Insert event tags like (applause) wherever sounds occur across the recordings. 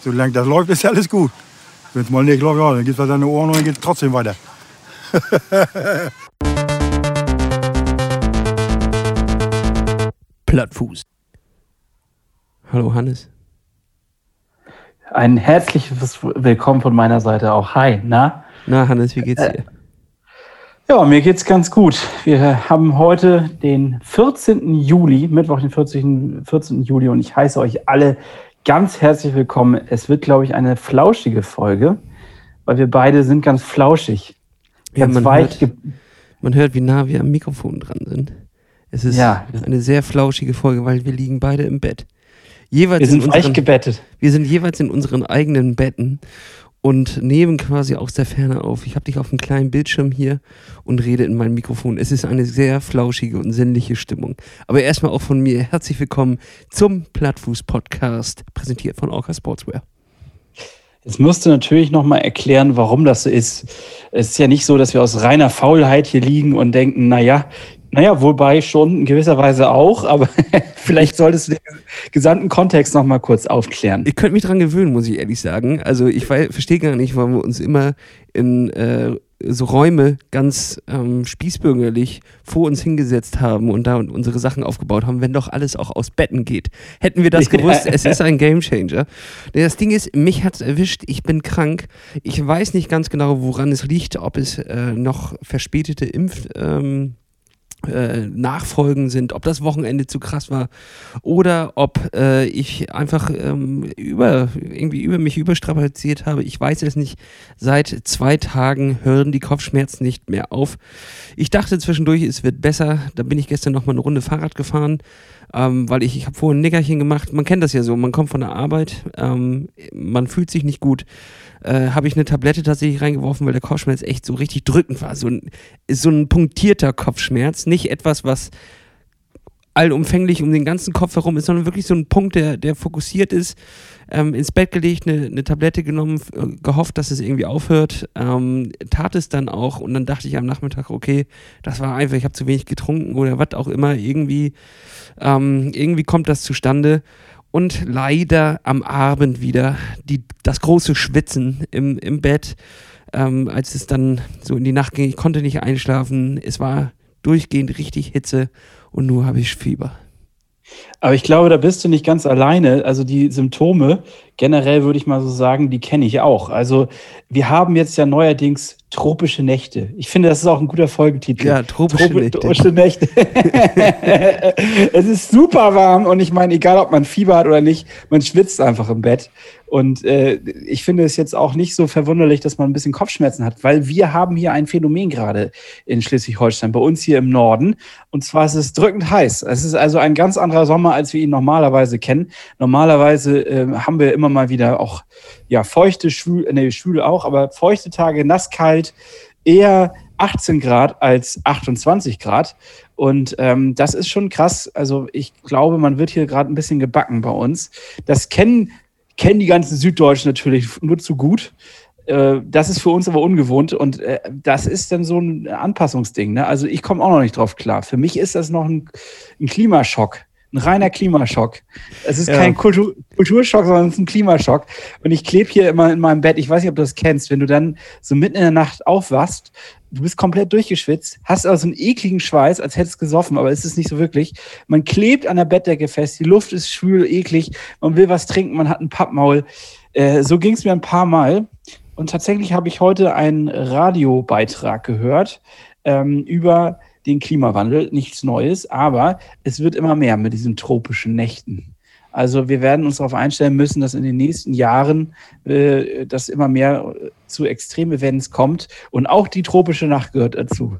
Solange das läuft, ist alles gut. Wenn es mal nicht läuft, ja, dann geht es deine Ohren und dann geht es trotzdem weiter. (laughs) Plattfuß. Hallo Hannes. Ein herzliches Willkommen von meiner Seite auch. Hi, na? Na Hannes, wie geht's dir? Ja, mir geht's ganz gut. Wir haben heute den 14. Juli, Mittwoch, den 14. 14. Juli und ich heiße euch alle ganz herzlich willkommen. Es wird, glaube ich, eine flauschige Folge, weil wir beide sind ganz flauschig. Ja, Ganz man weich. hört, man hört, wie nah wir am Mikrofon dran sind. Es ist Ja. eine sehr flauschige Folge, weil wir liegen beide im Bett. Jeweils Wir in sind weich unseren, gebettet. wir sind jeweils in unseren eigenen Betten und nehmen quasi aus der Ferne auf. Ich habe dich auf einem kleinen Bildschirm hier und rede in mein Mikrofon. Es ist eine sehr flauschige und sinnliche Stimmung. Aber erstmal auch von mir herzlich willkommen zum Plattfuß-Podcast, präsentiert von Orca Sportswear. Jetzt musst du natürlich nochmal erklären, warum das so ist. Es ist ja nicht so, dass wir aus reiner Faulheit hier liegen und denken, naja, naja, wobei schon in gewisser Weise auch, aber (laughs) vielleicht solltest du den gesamten Kontext nochmal kurz aufklären. Ich könnte mich dran gewöhnen, muss ich ehrlich sagen. Also ich verstehe gar nicht, warum wir uns immer in äh, so Räume ganz ähm, spießbürgerlich vor uns hingesetzt haben und da unsere Sachen aufgebaut haben, wenn doch alles auch aus Betten geht. Hätten wir das (laughs) gewusst, es ist ein Gamechanger. Das Ding ist, mich hat's erwischt, ich bin krank. Ich weiß nicht ganz genau, woran es liegt, ob es äh, noch verspätete Impf... Ähm, äh, Nachfolgen sind, ob das Wochenende zu krass war oder ob äh, ich einfach ähm, über irgendwie über mich überstrapaziert habe. Ich weiß es nicht. Seit zwei Tagen hören die Kopfschmerzen nicht mehr auf. Ich dachte zwischendurch, es wird besser. Da bin ich gestern noch mal eine Runde Fahrrad gefahren, ähm, weil ich ich habe vorhin ein Nickerchen gemacht. Man kennt das ja so. Man kommt von der Arbeit, ähm, man fühlt sich nicht gut. Äh, habe ich eine Tablette tatsächlich reingeworfen, weil der Kopfschmerz echt so richtig drückend war. So ein, so ein punktierter Kopfschmerz, nicht etwas, was allumfänglich um den ganzen Kopf herum ist, sondern wirklich so ein Punkt, der, der fokussiert ist. Ähm, ins Bett gelegt, eine, eine Tablette genommen, äh, gehofft, dass es irgendwie aufhört. Ähm, tat es dann auch und dann dachte ich am Nachmittag, okay, das war einfach, ich habe zu wenig getrunken oder was auch immer. Irgendwie, ähm, irgendwie kommt das zustande. Und leider am Abend wieder die, das große Schwitzen im, im Bett, ähm, als es dann so in die Nacht ging. Ich konnte nicht einschlafen. Es war durchgehend richtig Hitze und nur habe ich Fieber. Aber ich glaube, da bist du nicht ganz alleine. Also die Symptome, generell würde ich mal so sagen, die kenne ich auch. Also wir haben jetzt ja neuerdings tropische Nächte. Ich finde, das ist auch ein guter Folgetitel. Ja, tropische Tropi- Nächte. Tropische Nächte. (laughs) es ist super warm und ich meine, egal ob man Fieber hat oder nicht, man schwitzt einfach im Bett. Und äh, ich finde es jetzt auch nicht so verwunderlich, dass man ein bisschen Kopfschmerzen hat, weil wir haben hier ein Phänomen gerade in Schleswig-Holstein, bei uns hier im Norden. Und zwar ist es drückend heiß. Es ist also ein ganz anderer Sommer, als wir ihn normalerweise kennen. Normalerweise äh, haben wir immer mal wieder auch ja, feuchte, schwül, nee, schwül auch, aber feuchte Tage, nasskalt, eher 18 Grad als 28 Grad. Und ähm, das ist schon krass. Also ich glaube, man wird hier gerade ein bisschen gebacken bei uns. Das kennen, kennen die ganzen Süddeutschen natürlich nur zu gut. Äh, Das ist für uns aber ungewohnt und äh, das ist dann so ein Anpassungsding. Ne? Also ich komme auch noch nicht drauf klar. Für mich ist das noch ein, ein Klimaschock. Ein reiner Klimaschock. Es ist Ja. kein Kultur, Kulturschock, sondern es ist ein Klimaschock. Und ich klebe hier immer in meinem Bett. Ich weiß nicht, ob du das kennst, wenn du dann so mitten in der Nacht aufwachst, du bist komplett durchgeschwitzt, hast aber so einen ekligen Schweiß, als hättest du gesoffen, aber es ist nicht so wirklich. Man klebt an der Bettdecke fest, die Luft ist schwül, eklig, man will was trinken, man hat ein Pappmaul. Äh, so ging es mir ein paar Mal. Und tatsächlich habe ich heute einen Radiobeitrag gehört ähm, über den Klimawandel. Nichts Neues, aber es wird immer mehr mit diesen tropischen Nächten. Also wir werden uns darauf einstellen müssen, dass in den nächsten Jahren äh, das immer mehr zu Extremevents kommt. Und auch die tropische Nacht gehört dazu.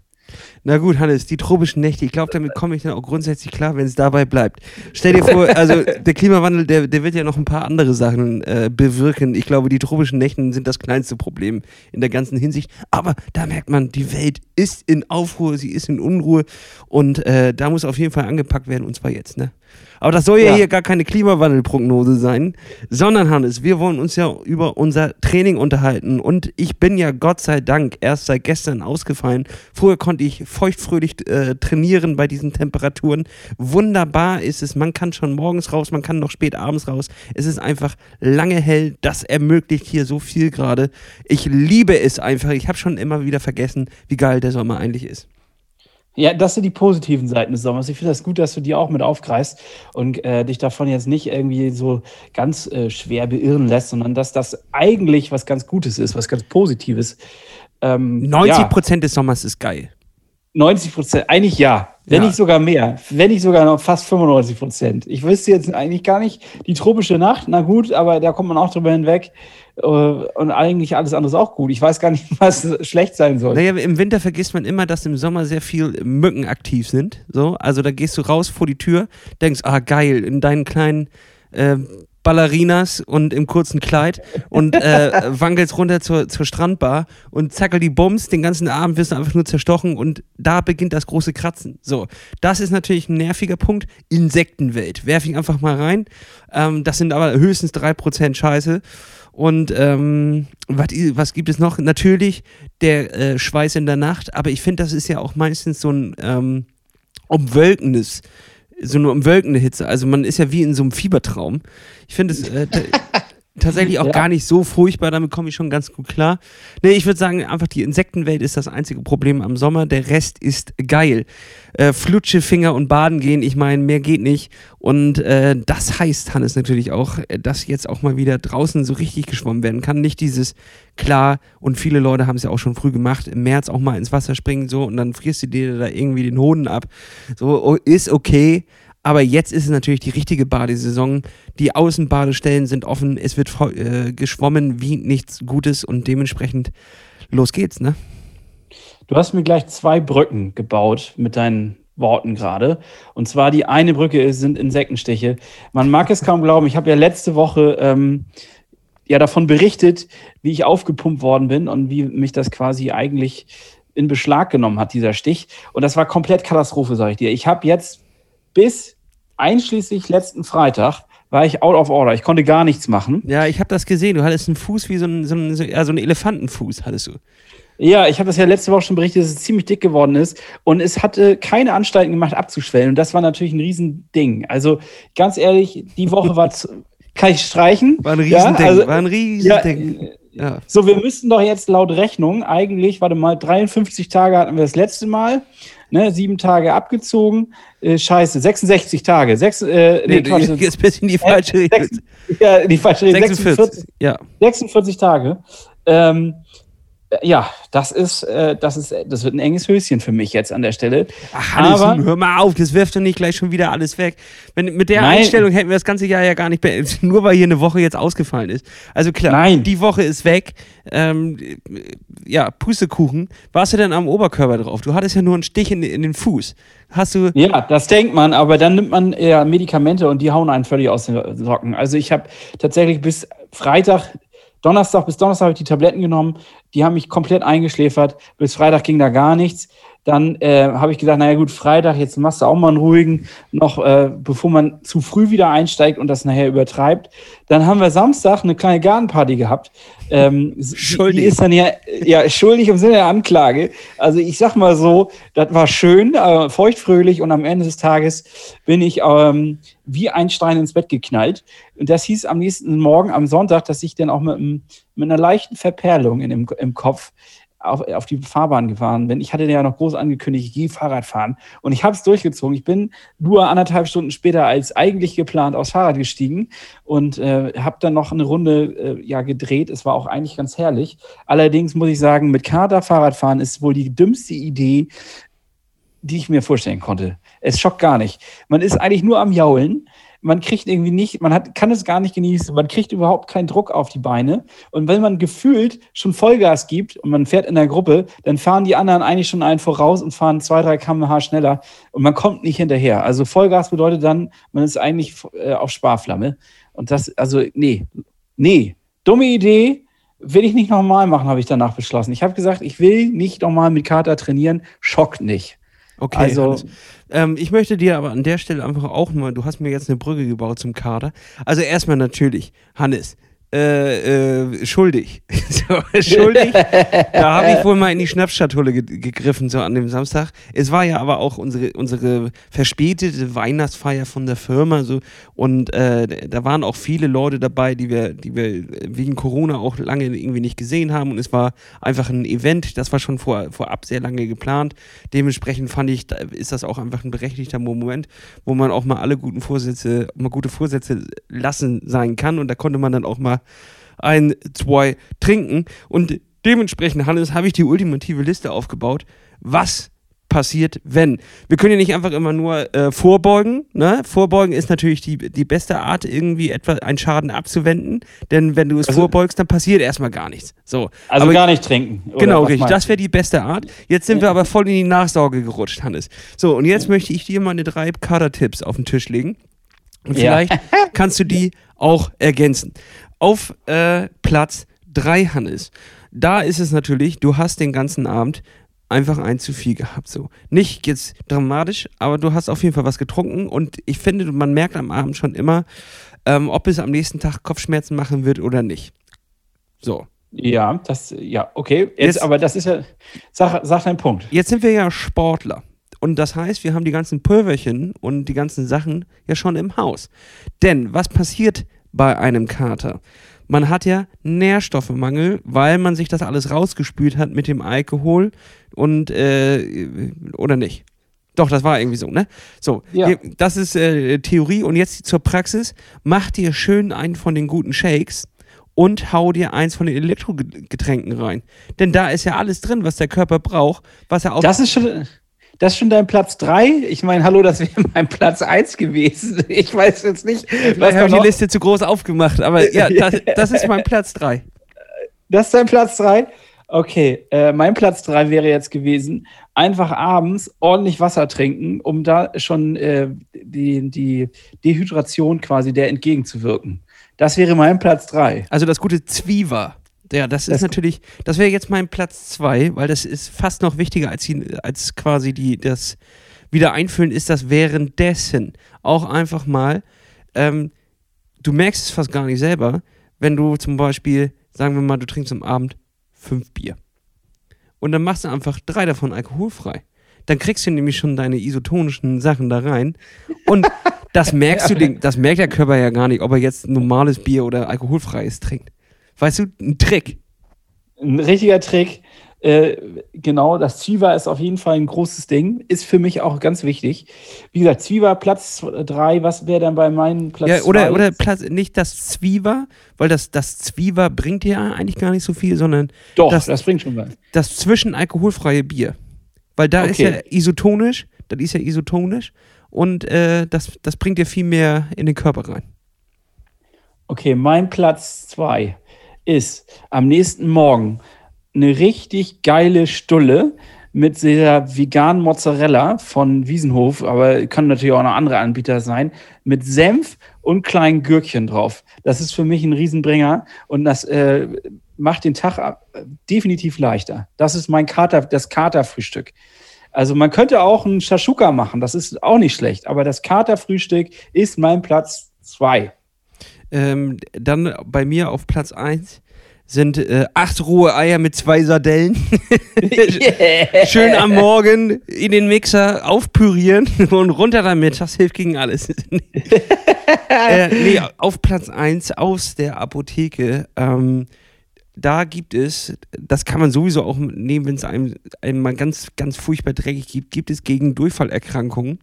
Na gut, Hannes, die tropischen Nächte, ich glaube, damit komme ich dann auch grundsätzlich klar, wenn es dabei bleibt. Stell dir vor, also (laughs) der Klimawandel, der, der wird ja noch ein paar andere Sachen äh, bewirken. Ich glaube, die tropischen Nächten sind das kleinste Problem in der ganzen Hinsicht. Aber da merkt man, die Welt ist in Aufruhr, sie ist in Unruhe und äh, da muss auf jeden Fall angepackt werden und zwar jetzt, ne? Aber das soll ja, Ja. hier gar keine Klimawandelprognose sein, sondern Hannes, wir wollen uns ja über unser Training unterhalten und ich bin ja Gott sei Dank erst seit gestern ausgefallen. Früher konnte ich feuchtfröhlich äh, trainieren bei diesen Temperaturen. Wunderbar ist es, man kann schon morgens raus, man kann noch spät abends raus. Es ist einfach lange hell, das ermöglicht hier so viel gerade. Ich liebe es einfach. Ich habe schon immer wieder vergessen, wie geil der Sommer eigentlich ist. Ja, das sind die positiven Seiten des Sommers. Ich finde das gut, dass du die auch mit aufgreifst und äh, dich davon jetzt nicht irgendwie so ganz äh, schwer beirren lässt, sondern dass das eigentlich was ganz Gutes ist, was ganz Positives. Ähm, 90 ja, Prozent des Sommers ist geil. 90 Prozent, eigentlich ja. Wenn Ja. nicht sogar mehr. Wenn nicht sogar noch fast 95 Prozent. Ich wüsste jetzt eigentlich gar nicht, die tropische Nacht, na gut, aber da kommt man auch drüber hinweg. Äh, Und eigentlich alles andere ist auch gut. Ich weiß gar nicht, (laughs) was schlecht sein soll. Naja, im Winter vergisst man immer, dass im Sommer sehr viel Mücken aktiv sind. So, also da gehst du raus vor die Tür, denkst, ah geil, in deinen kleinen äh, Ballerinas und im kurzen Kleid und äh, (laughs) wankelst runter zur, zur Strandbar und zackel die Bums, den ganzen Abend wirst du einfach nur zerstochen und da beginnt das große Kratzen. So, das ist natürlich ein nerviger Punkt. Insektenwelt, werf ich einfach mal rein. Ähm, das sind aber höchstens 3% Scheiße. Und ähm, was, was gibt es noch? Natürlich der äh, Schweiß in der Nacht, aber ich finde, das ist ja auch meistens so ein ähm, umwölkendes, so eine umwölkende Hitze. Also man ist ja wie in so einem Fiebertraum. Ich finde es äh, (laughs) tatsächlich auch Ja. gar nicht so furchtbar, damit komme ich schon ganz gut klar. Nee, ich würde sagen, einfach die Insektenwelt ist das einzige Problem am Sommer. Der Rest ist geil. Äh, Flutsche, Finger und Baden gehen, ich meine, mehr geht nicht. Und äh, das heißt, Hannes, natürlich auch, äh, dass jetzt auch mal wieder draußen so richtig geschwommen werden kann. Nicht dieses, klar, und viele Leute haben es ja auch schon früh gemacht, im März auch mal ins Wasser springen so und dann frierst du dir da irgendwie den Hoden ab. So, oh, ist okay. Aber jetzt ist es natürlich die richtige Badesaison. Die Außenbadestellen sind offen. Es wird äh, geschwommen wie nichts Gutes und dementsprechend los geht's, ne? Du hast mir gleich zwei Brücken gebaut mit deinen Worten gerade. Und zwar die eine Brücke sind Insektenstiche. Man mag es kaum glauben. Ich habe ja letzte Woche ähm, ja davon berichtet, wie ich aufgepumpt worden bin und wie mich das quasi eigentlich in Beschlag genommen hat, dieser Stich. Und das war komplett Katastrophe, sage ich dir. Ich habe jetzt bis einschließlich letzten Freitag war ich out of order. Ich konnte gar nichts machen. Ja, ich habe das gesehen. Du hattest einen Fuß wie so ein, so ein, so, ja, ein Elefantenfuß, hattest du. Ja, ich habe das ja letzte Woche schon berichtet, dass es ziemlich dick geworden ist und es hatte keine Anstalten gemacht abzuschwellen und das war natürlich ein Riesending. Also ganz ehrlich, die Woche war, zu, (laughs) kann ich streichen? War ein Ja, Riesending. also- war ein Ja, Riesending. äh, Ja. so, wir müssten doch jetzt laut Rechnung eigentlich, warte mal, 53 Tage hatten wir das letzte Mal, ne, sieben Tage abgezogen, äh, scheiße, 66 Tage, sechs, äh, nee, Nee, Quatsch, jetzt bist du in die falsche Richtung. ja, die falsche 46. 46. Ja. 46 Tage. Ähm, äh, ja, das ist, äh, das ist, das wird ein enges Höschen für mich jetzt an der Stelle. Ach, Hannes, Aber- hör mal auf, das wirft doch nicht gleich schon wieder alles weg. Wenn, mit der Nein. Einstellung hätten wir das ganze Jahr ja gar nicht beendet, (laughs) nur weil hier eine Woche jetzt ausgefallen ist. Also klar, Nein. die Woche ist weg. Ähm, ja, Pustekuchen. Warst du denn am Oberkörper drauf? Du hattest ja nur einen Stich in, in den Fuß. Hast du. Ja, das denkt man, aber dann nimmt man eher Medikamente und die hauen einen völlig aus den Socken. Also ich habe tatsächlich bis Freitag, Donnerstag bis Donnerstag habe ich die Tabletten genommen, die haben mich komplett eingeschläfert. Bis Freitag ging da gar nichts. Dann äh, habe ich gesagt, naja gut, Freitag, jetzt machst du auch mal einen ruhigen, noch äh, bevor man zu früh wieder einsteigt und das nachher übertreibt. Dann haben wir Samstag eine kleine Gartenparty gehabt. Ähm, Schuldig. Die ist dann ja, ja schuldig im Sinne der Anklage. Also ich sag mal so, das war schön, äh, feuchtfröhlich und am Ende des Tages bin ich ähm, wie ein Stein ins Bett geknallt. Und das hieß am nächsten Morgen, am Sonntag, dass ich dann auch mit, einem- mit einer leichten Verperlung in dem, im Kopf auf, auf die Fahrbahn gefahren bin. Ich hatte ja noch groß angekündigt, ich gehe Fahrrad fahren. Und ich habe es durchgezogen. Ich bin nur anderthalb Stunden später als eigentlich geplant aufs Fahrrad gestiegen und äh, habe dann noch eine Runde äh, ja, gedreht. Es war auch eigentlich ganz herrlich. Allerdings muss ich sagen, mit Kater Fahrradfahren ist wohl die dümmste Idee, die ich mir vorstellen konnte. Es schockt gar nicht. Man ist eigentlich nur am Jaulen. Man kriegt irgendwie nicht, man hat, kann es gar nicht genießen. Man kriegt überhaupt keinen Druck auf die Beine. Und wenn man gefühlt schon Vollgas gibt und man fährt in der Gruppe, dann fahren die anderen eigentlich schon einen voraus und fahren zwei, drei km/h schneller und man kommt nicht hinterher. Also Vollgas bedeutet dann, man ist eigentlich äh, auf Sparflamme. Und das, also, nee, nee, dumme Idee. Will ich nicht nochmal machen, habe ich danach beschlossen. Ich habe gesagt, ich will nicht nochmal mit Kater trainieren. Schockt nicht. Okay, Also-. Ähm, ich möchte dir aber an der Stelle einfach auch mal, du hast mir jetzt eine Brücke gebaut zum Kader. Also erstmal natürlich, Hannes, äh, äh, schuldig. (laughs) so, schuldig. da habe ich wohl mal in die Schnapsschatulle ge gegriffen, so an dem Samstag. Es war ja aber auch unsere, unsere verspätete Weihnachtsfeier von der Firma. So, und äh, da waren auch viele Leute dabei, die wir, die wir wegen Corona auch lange irgendwie nicht gesehen haben. Und es war einfach ein Event, das war schon vor, vorab sehr lange geplant. Dementsprechend fand ich, ist das auch einfach ein berechtigter Moment, wo man auch mal alle guten Vorsätze, mal gute Vorsätze lassen sein kann. Und da konnte man dann auch mal ein, zwei trinken. Und dementsprechend, Hannes, habe ich die ultimative Liste aufgebaut. Was passiert, wenn. Wir können ja nicht einfach immer nur äh, vorbeugen. Ne? Vorbeugen ist natürlich die, die beste Art, irgendwie etwa einen Schaden abzuwenden. Denn wenn du es also, vorbeugst, dann passiert erstmal gar nichts. So. Also aber, gar nicht trinken. Genau, richtig. Das wäre die beste Art. Jetzt sind ja. wir aber voll in die Nachsorge gerutscht, Hannes. So, und jetzt ja. möchte ich dir meine drei Kader-Tipps auf den Tisch legen. Und vielleicht ja. kannst du die (laughs) auch ergänzen. Auf äh, Platz 3, Hannes. Da ist es natürlich, du hast den ganzen Abend einfach ein zu viel gehabt. So. Nicht jetzt dramatisch, aber du hast auf jeden Fall was getrunken und ich finde, man merkt am Abend schon immer, ähm, ob es am nächsten Tag Kopfschmerzen machen wird oder nicht. So. Ja, das, ja, okay. Jetzt, jetzt aber das ist ja, sag, sag deinen Punkt. Jetzt sind wir ja Sportler. Und das heißt, wir haben die ganzen Pulverchen und die ganzen Sachen ja schon im Haus. Denn was passiert bei einem Kater? Man hat ja Nährstoffemangel, weil man sich das alles rausgespült hat mit dem Alkohol und äh, oder nicht. Doch, das war irgendwie so, ne? So, ja. das ist äh, Theorie und jetzt zur Praxis. Mach dir schön einen von den guten Shakes und hau dir eins von den Elektrogetränken rein. Denn da ist ja alles drin, was der Körper braucht, was er auch. Das ist schon. Das ist schon dein Platz 3? Ich meine, hallo, das wäre mein Platz 1 gewesen. (laughs) Ich weiß jetzt nicht. Vielleicht habe ich die Liste zu groß aufgemacht, aber ja, (laughs) das, das ist mein Platz 3. Das ist dein Platz 3? Okay, äh, mein Platz 3 wäre jetzt gewesen, einfach abends ordentlich Wasser trinken, um da schon äh, die, die Dehydration quasi der entgegenzuwirken. Das wäre mein Platz 3. Also das gute Zwiever. Ja, das ist das natürlich, das wäre jetzt mein Platz zwei, weil das ist fast noch wichtiger als, die, als quasi die, das Wiedereinfüllen ist das währenddessen auch einfach mal, ähm, du merkst es fast gar nicht selber, wenn du zum Beispiel, sagen wir mal, du trinkst am Abend fünf Bier. Und dann machst du einfach drei davon alkoholfrei. Dann kriegst du nämlich schon deine isotonischen Sachen da rein. Und (laughs) das merkst du, den, das merkt der Körper ja gar nicht, ob er jetzt normales Bier oder alkoholfreies trinkt. Weißt du, ein Trick. Ein richtiger Trick. Äh, genau, das Zwieber ist auf jeden Fall ein großes Ding. Ist für mich auch ganz wichtig. Wie gesagt, Zwieber Platz 3, was wäre dann bei meinem Platz 2? Ja, oder, oder Platz, nicht das Zwieber, weil das, das Zwieber bringt ja eigentlich gar nicht so viel, sondern. Doch, das, das bringt schon was. Das zwischen alkoholfreie Bier. Weil da okay. ist ja isotonisch, das ist ja isotonisch und äh, das, das bringt ja viel mehr in den Körper rein. Okay, mein Platz 2 ist am nächsten Morgen eine richtig geile Stulle mit dieser veganen Mozzarella von Wiesenhof, aber kann natürlich auch noch andere Anbieter sein, mit Senf und kleinen Gürkchen drauf. Das ist für mich ein Riesenbringer und das äh, macht den Tag äh, definitiv leichter. Das ist mein Kater, das Katerfrühstück. Also man könnte auch einen Shashuka machen, das ist auch nicht schlecht, aber das Katerfrühstück ist mein Platz zwei. Ähm, dann bei mir auf Platz 1 sind äh, acht rohe Eier mit zwei Sardellen. (laughs) yeah. Schön am Morgen in den Mixer aufpürieren (laughs) und runter damit. Das hilft gegen alles. (laughs) äh, nee, auf Platz 1 aus der Apotheke. Ähm, da gibt es, das kann man sowieso auch nehmen, wenn es einem, einem mal ganz, ganz furchtbar dreckig gibt, gibt es gegen Durchfallerkrankungen.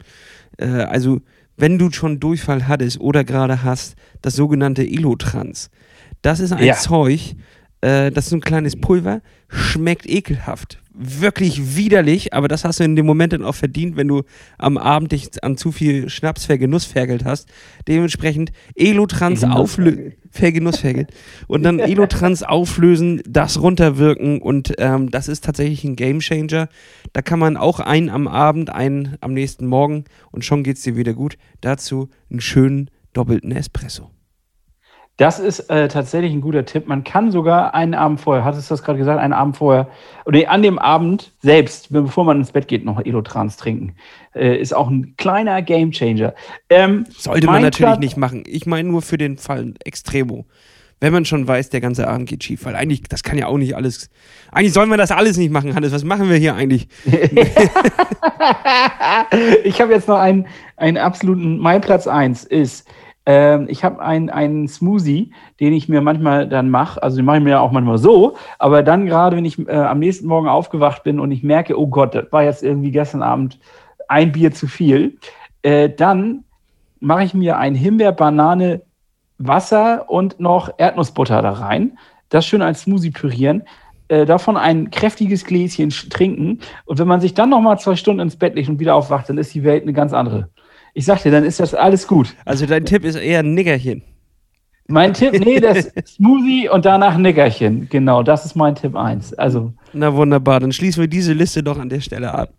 Äh, also wenn du schon Durchfall hattest oder gerade hast, das sogenannte Elotrans. Das ist ein ja. Zeug, äh, das ist so ein kleines Pulver, schmeckt ekelhaft. Wirklich widerlich, aber das hast du in dem Moment dann auch verdient, wenn du am Abend dich an zu viel Schnaps vergenussfergelt hast. Dementsprechend Elotrans auflösen. Vergenussfergelt. Und dann Elotrans auflösen, das runterwirken und ähm, das ist tatsächlich ein Gamechanger. Da kann man auch einen am Abend, einen am nächsten Morgen und schon geht es dir wieder gut. Dazu einen schönen doppelten Espresso. Das ist äh, tatsächlich ein guter Tipp. Man kann sogar einen Abend vorher, hattest du das gerade gesagt, einen Abend vorher, oder an dem Abend selbst, bevor man ins Bett geht, noch Elotrans trinken. Äh, ist auch ein kleiner Gamechanger. Ähm, Sollte man natürlich Platz, nicht machen. Ich meine nur für den Fall Extremo. Wenn man schon weiß, der ganze Abend geht schief, weil eigentlich, das kann ja auch nicht alles. Eigentlich sollen wir das alles nicht machen, Hannes. Was machen wir hier eigentlich? (laughs) ich habe jetzt noch einen, einen absoluten, mein Platz 1 ist ähm, ich habe einen Smoothie, den ich mir manchmal dann mache. Also den mache ich mir auch manchmal so. Aber dann gerade, wenn ich äh, am nächsten Morgen aufgewacht bin und ich merke, oh Gott, das war jetzt irgendwie gestern Abend ein Bier zu viel, äh, dann mache ich mir ein Himbeer, Banane, Wasser und noch Erdnussbutter da rein. Das schön als Smoothie pürieren. Äh, davon ein kräftiges Gläschen trinken. Und wenn man sich dann noch mal zwei Stunden ins Bett legt und wieder aufwacht, dann ist die Welt eine ganz andere. Ich sag dir, dann ist das alles gut. Also dein Tipp ist eher ein Nickerchen. Mein Tipp, nee, (laughs) das Smoothie und danach Nickerchen. Genau, das ist mein Tipp 1. Also. Na wunderbar, dann schließen wir diese Liste doch an der Stelle ab.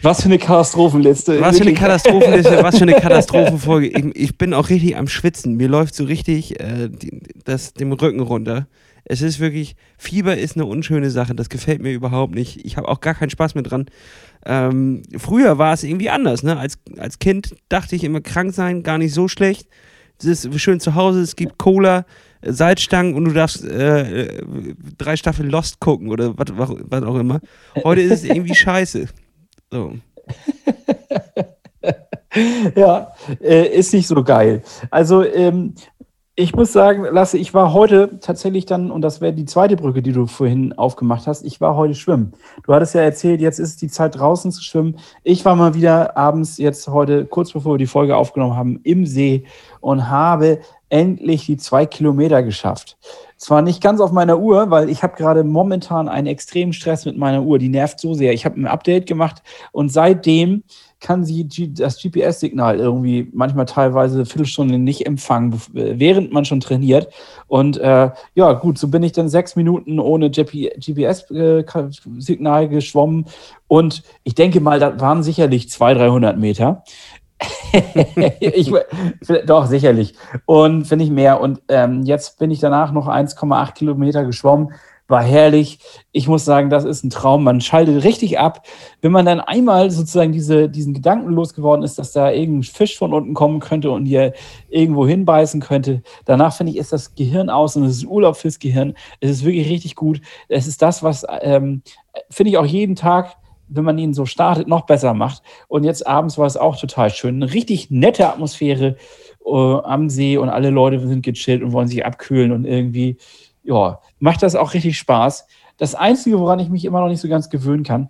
Was für eine Katastrophenliste. Was für eine Katastrophenliste, was für eine (laughs) Katastrophenfolge. Ich, ich, bin auch richtig am Schwitzen. Mir läuft so richtig äh, die, das, dem Rücken runter. Es ist wirklich, Fieber ist eine unschöne Sache. Das gefällt mir überhaupt nicht. Ich habe auch gar keinen Spaß mehr dran. Ähm, früher war es irgendwie anders. Ne? Als, als Kind dachte ich immer, krank sein, gar nicht so schlecht. Es ist schön zu Hause, es gibt Cola, Salzstangen und du darfst äh, drei Staffeln Lost gucken oder was, was auch immer. Heute ist es irgendwie scheiße. So. (laughs) ja, äh, ist nicht so geil. Also ähm, ich muss sagen, Lasse, ich war heute tatsächlich dann, und das wäre die zweite Brücke, die du vorhin aufgemacht hast, ich war heute schwimmen. Du hattest ja erzählt, jetzt ist die Zeit draußen zu schwimmen. Ich war mal wieder abends, jetzt heute, kurz bevor wir die Folge aufgenommen haben, im See und habe endlich die zwei Kilometer geschafft. Zwar nicht ganz auf meiner Uhr, weil ich habe gerade momentan einen extremen Stress mit meiner Uhr. Die nervt so sehr. Ich habe ein Update gemacht und seitdem kann sie das GPS-Signal irgendwie manchmal teilweise eine Viertelstunde nicht empfangen, während man schon trainiert. Und äh, ja, gut, so bin ich dann sechs Minuten ohne GPS-Signal geschwommen. Und ich denke mal, das waren sicherlich 200, 300 Meter. (laughs) ich, doch, sicherlich. Und finde ich mehr. Und ähm, jetzt bin ich danach noch 1,8 Kilometer geschwommen war herrlich. Ich muss sagen, das ist ein Traum. Man schaltet richtig ab. Wenn man dann einmal sozusagen diese, diesen Gedanken losgeworden ist, dass da irgendein Fisch von unten kommen könnte und hier irgendwo hinbeißen könnte, danach finde ich, ist das Gehirn aus und es ist Urlaub fürs Gehirn. Es ist wirklich richtig gut. Es ist das, was, ähm, finde ich auch jeden Tag wenn man ihn so startet, noch besser macht. Und jetzt abends war es auch total schön. Eine richtig nette Atmosphäre äh, am See und alle Leute sind gechillt und wollen sich abkühlen und irgendwie ja, macht das auch richtig Spaß. Das Einzige, woran ich mich immer noch nicht so ganz gewöhnen kann,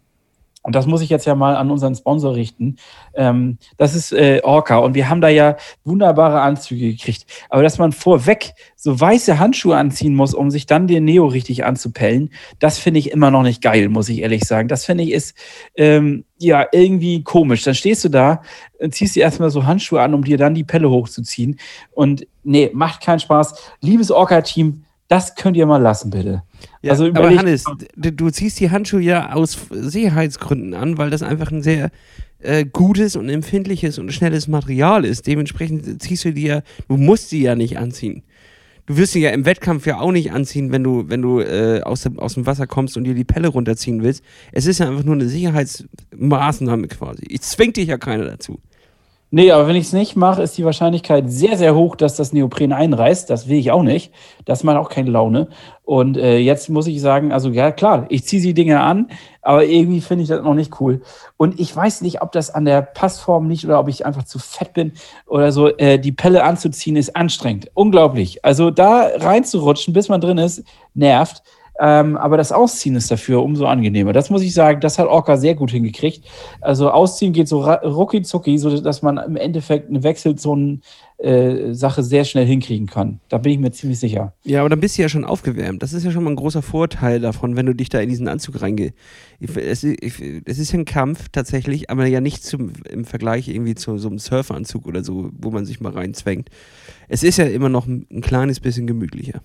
und das muss ich jetzt ja mal an unseren Sponsor richten. Ähm, das ist äh, Orca. Und wir haben da ja wunderbare Anzüge gekriegt. Aber dass man vorweg so weiße Handschuhe anziehen muss, um sich dann den Neo richtig anzupellen, das finde ich immer noch nicht geil, muss ich ehrlich sagen. Das finde ich ist ähm, ja irgendwie komisch. Dann stehst du da, ziehst dir erstmal so Handschuhe an, um dir dann die Pelle hochzuziehen. Und nee, macht keinen Spaß. Liebes Orca-Team, das könnt ihr mal lassen, bitte. Ja, also aber Hannes, du ziehst die Handschuhe ja aus Sicherheitsgründen an, weil das einfach ein sehr äh, gutes und empfindliches und schnelles Material ist. Dementsprechend ziehst du die ja, du musst sie ja nicht anziehen. Du wirst sie ja im Wettkampf ja auch nicht anziehen, wenn du, wenn du äh, aus, dem, aus dem Wasser kommst und dir die Pelle runterziehen willst. Es ist ja einfach nur eine Sicherheitsmaßnahme quasi. Ich zwing dich ja keiner dazu. Nee, aber wenn ich es nicht mache, ist die Wahrscheinlichkeit sehr, sehr hoch, dass das Neopren einreißt. Das will ich auch nicht. Das macht auch keine Laune. Und äh, jetzt muss ich sagen, also ja klar, ich ziehe die Dinge an, aber irgendwie finde ich das noch nicht cool. Und ich weiß nicht, ob das an der Passform liegt oder ob ich einfach zu fett bin oder so. Äh, die Pelle anzuziehen ist anstrengend. Unglaublich. Also da reinzurutschen, bis man drin ist, nervt. Ähm, aber das Ausziehen ist dafür umso angenehmer. Das muss ich sagen, das hat Orca sehr gut hingekriegt. Also Ausziehen geht so rucki zucki, so man im Endeffekt eine Wechselzonen-Sache äh, sehr schnell hinkriegen kann. Da bin ich mir ziemlich sicher. Ja, aber dann bist du ja schon aufgewärmt. Das ist ja schon mal ein großer Vorteil davon, wenn du dich da in diesen Anzug reingehst. Es, es ist ein Kampf tatsächlich, aber ja nicht zum, im Vergleich irgendwie zu so einem Surferanzug oder so, wo man sich mal reinzwängt. Es ist ja immer noch ein kleines bisschen gemütlicher.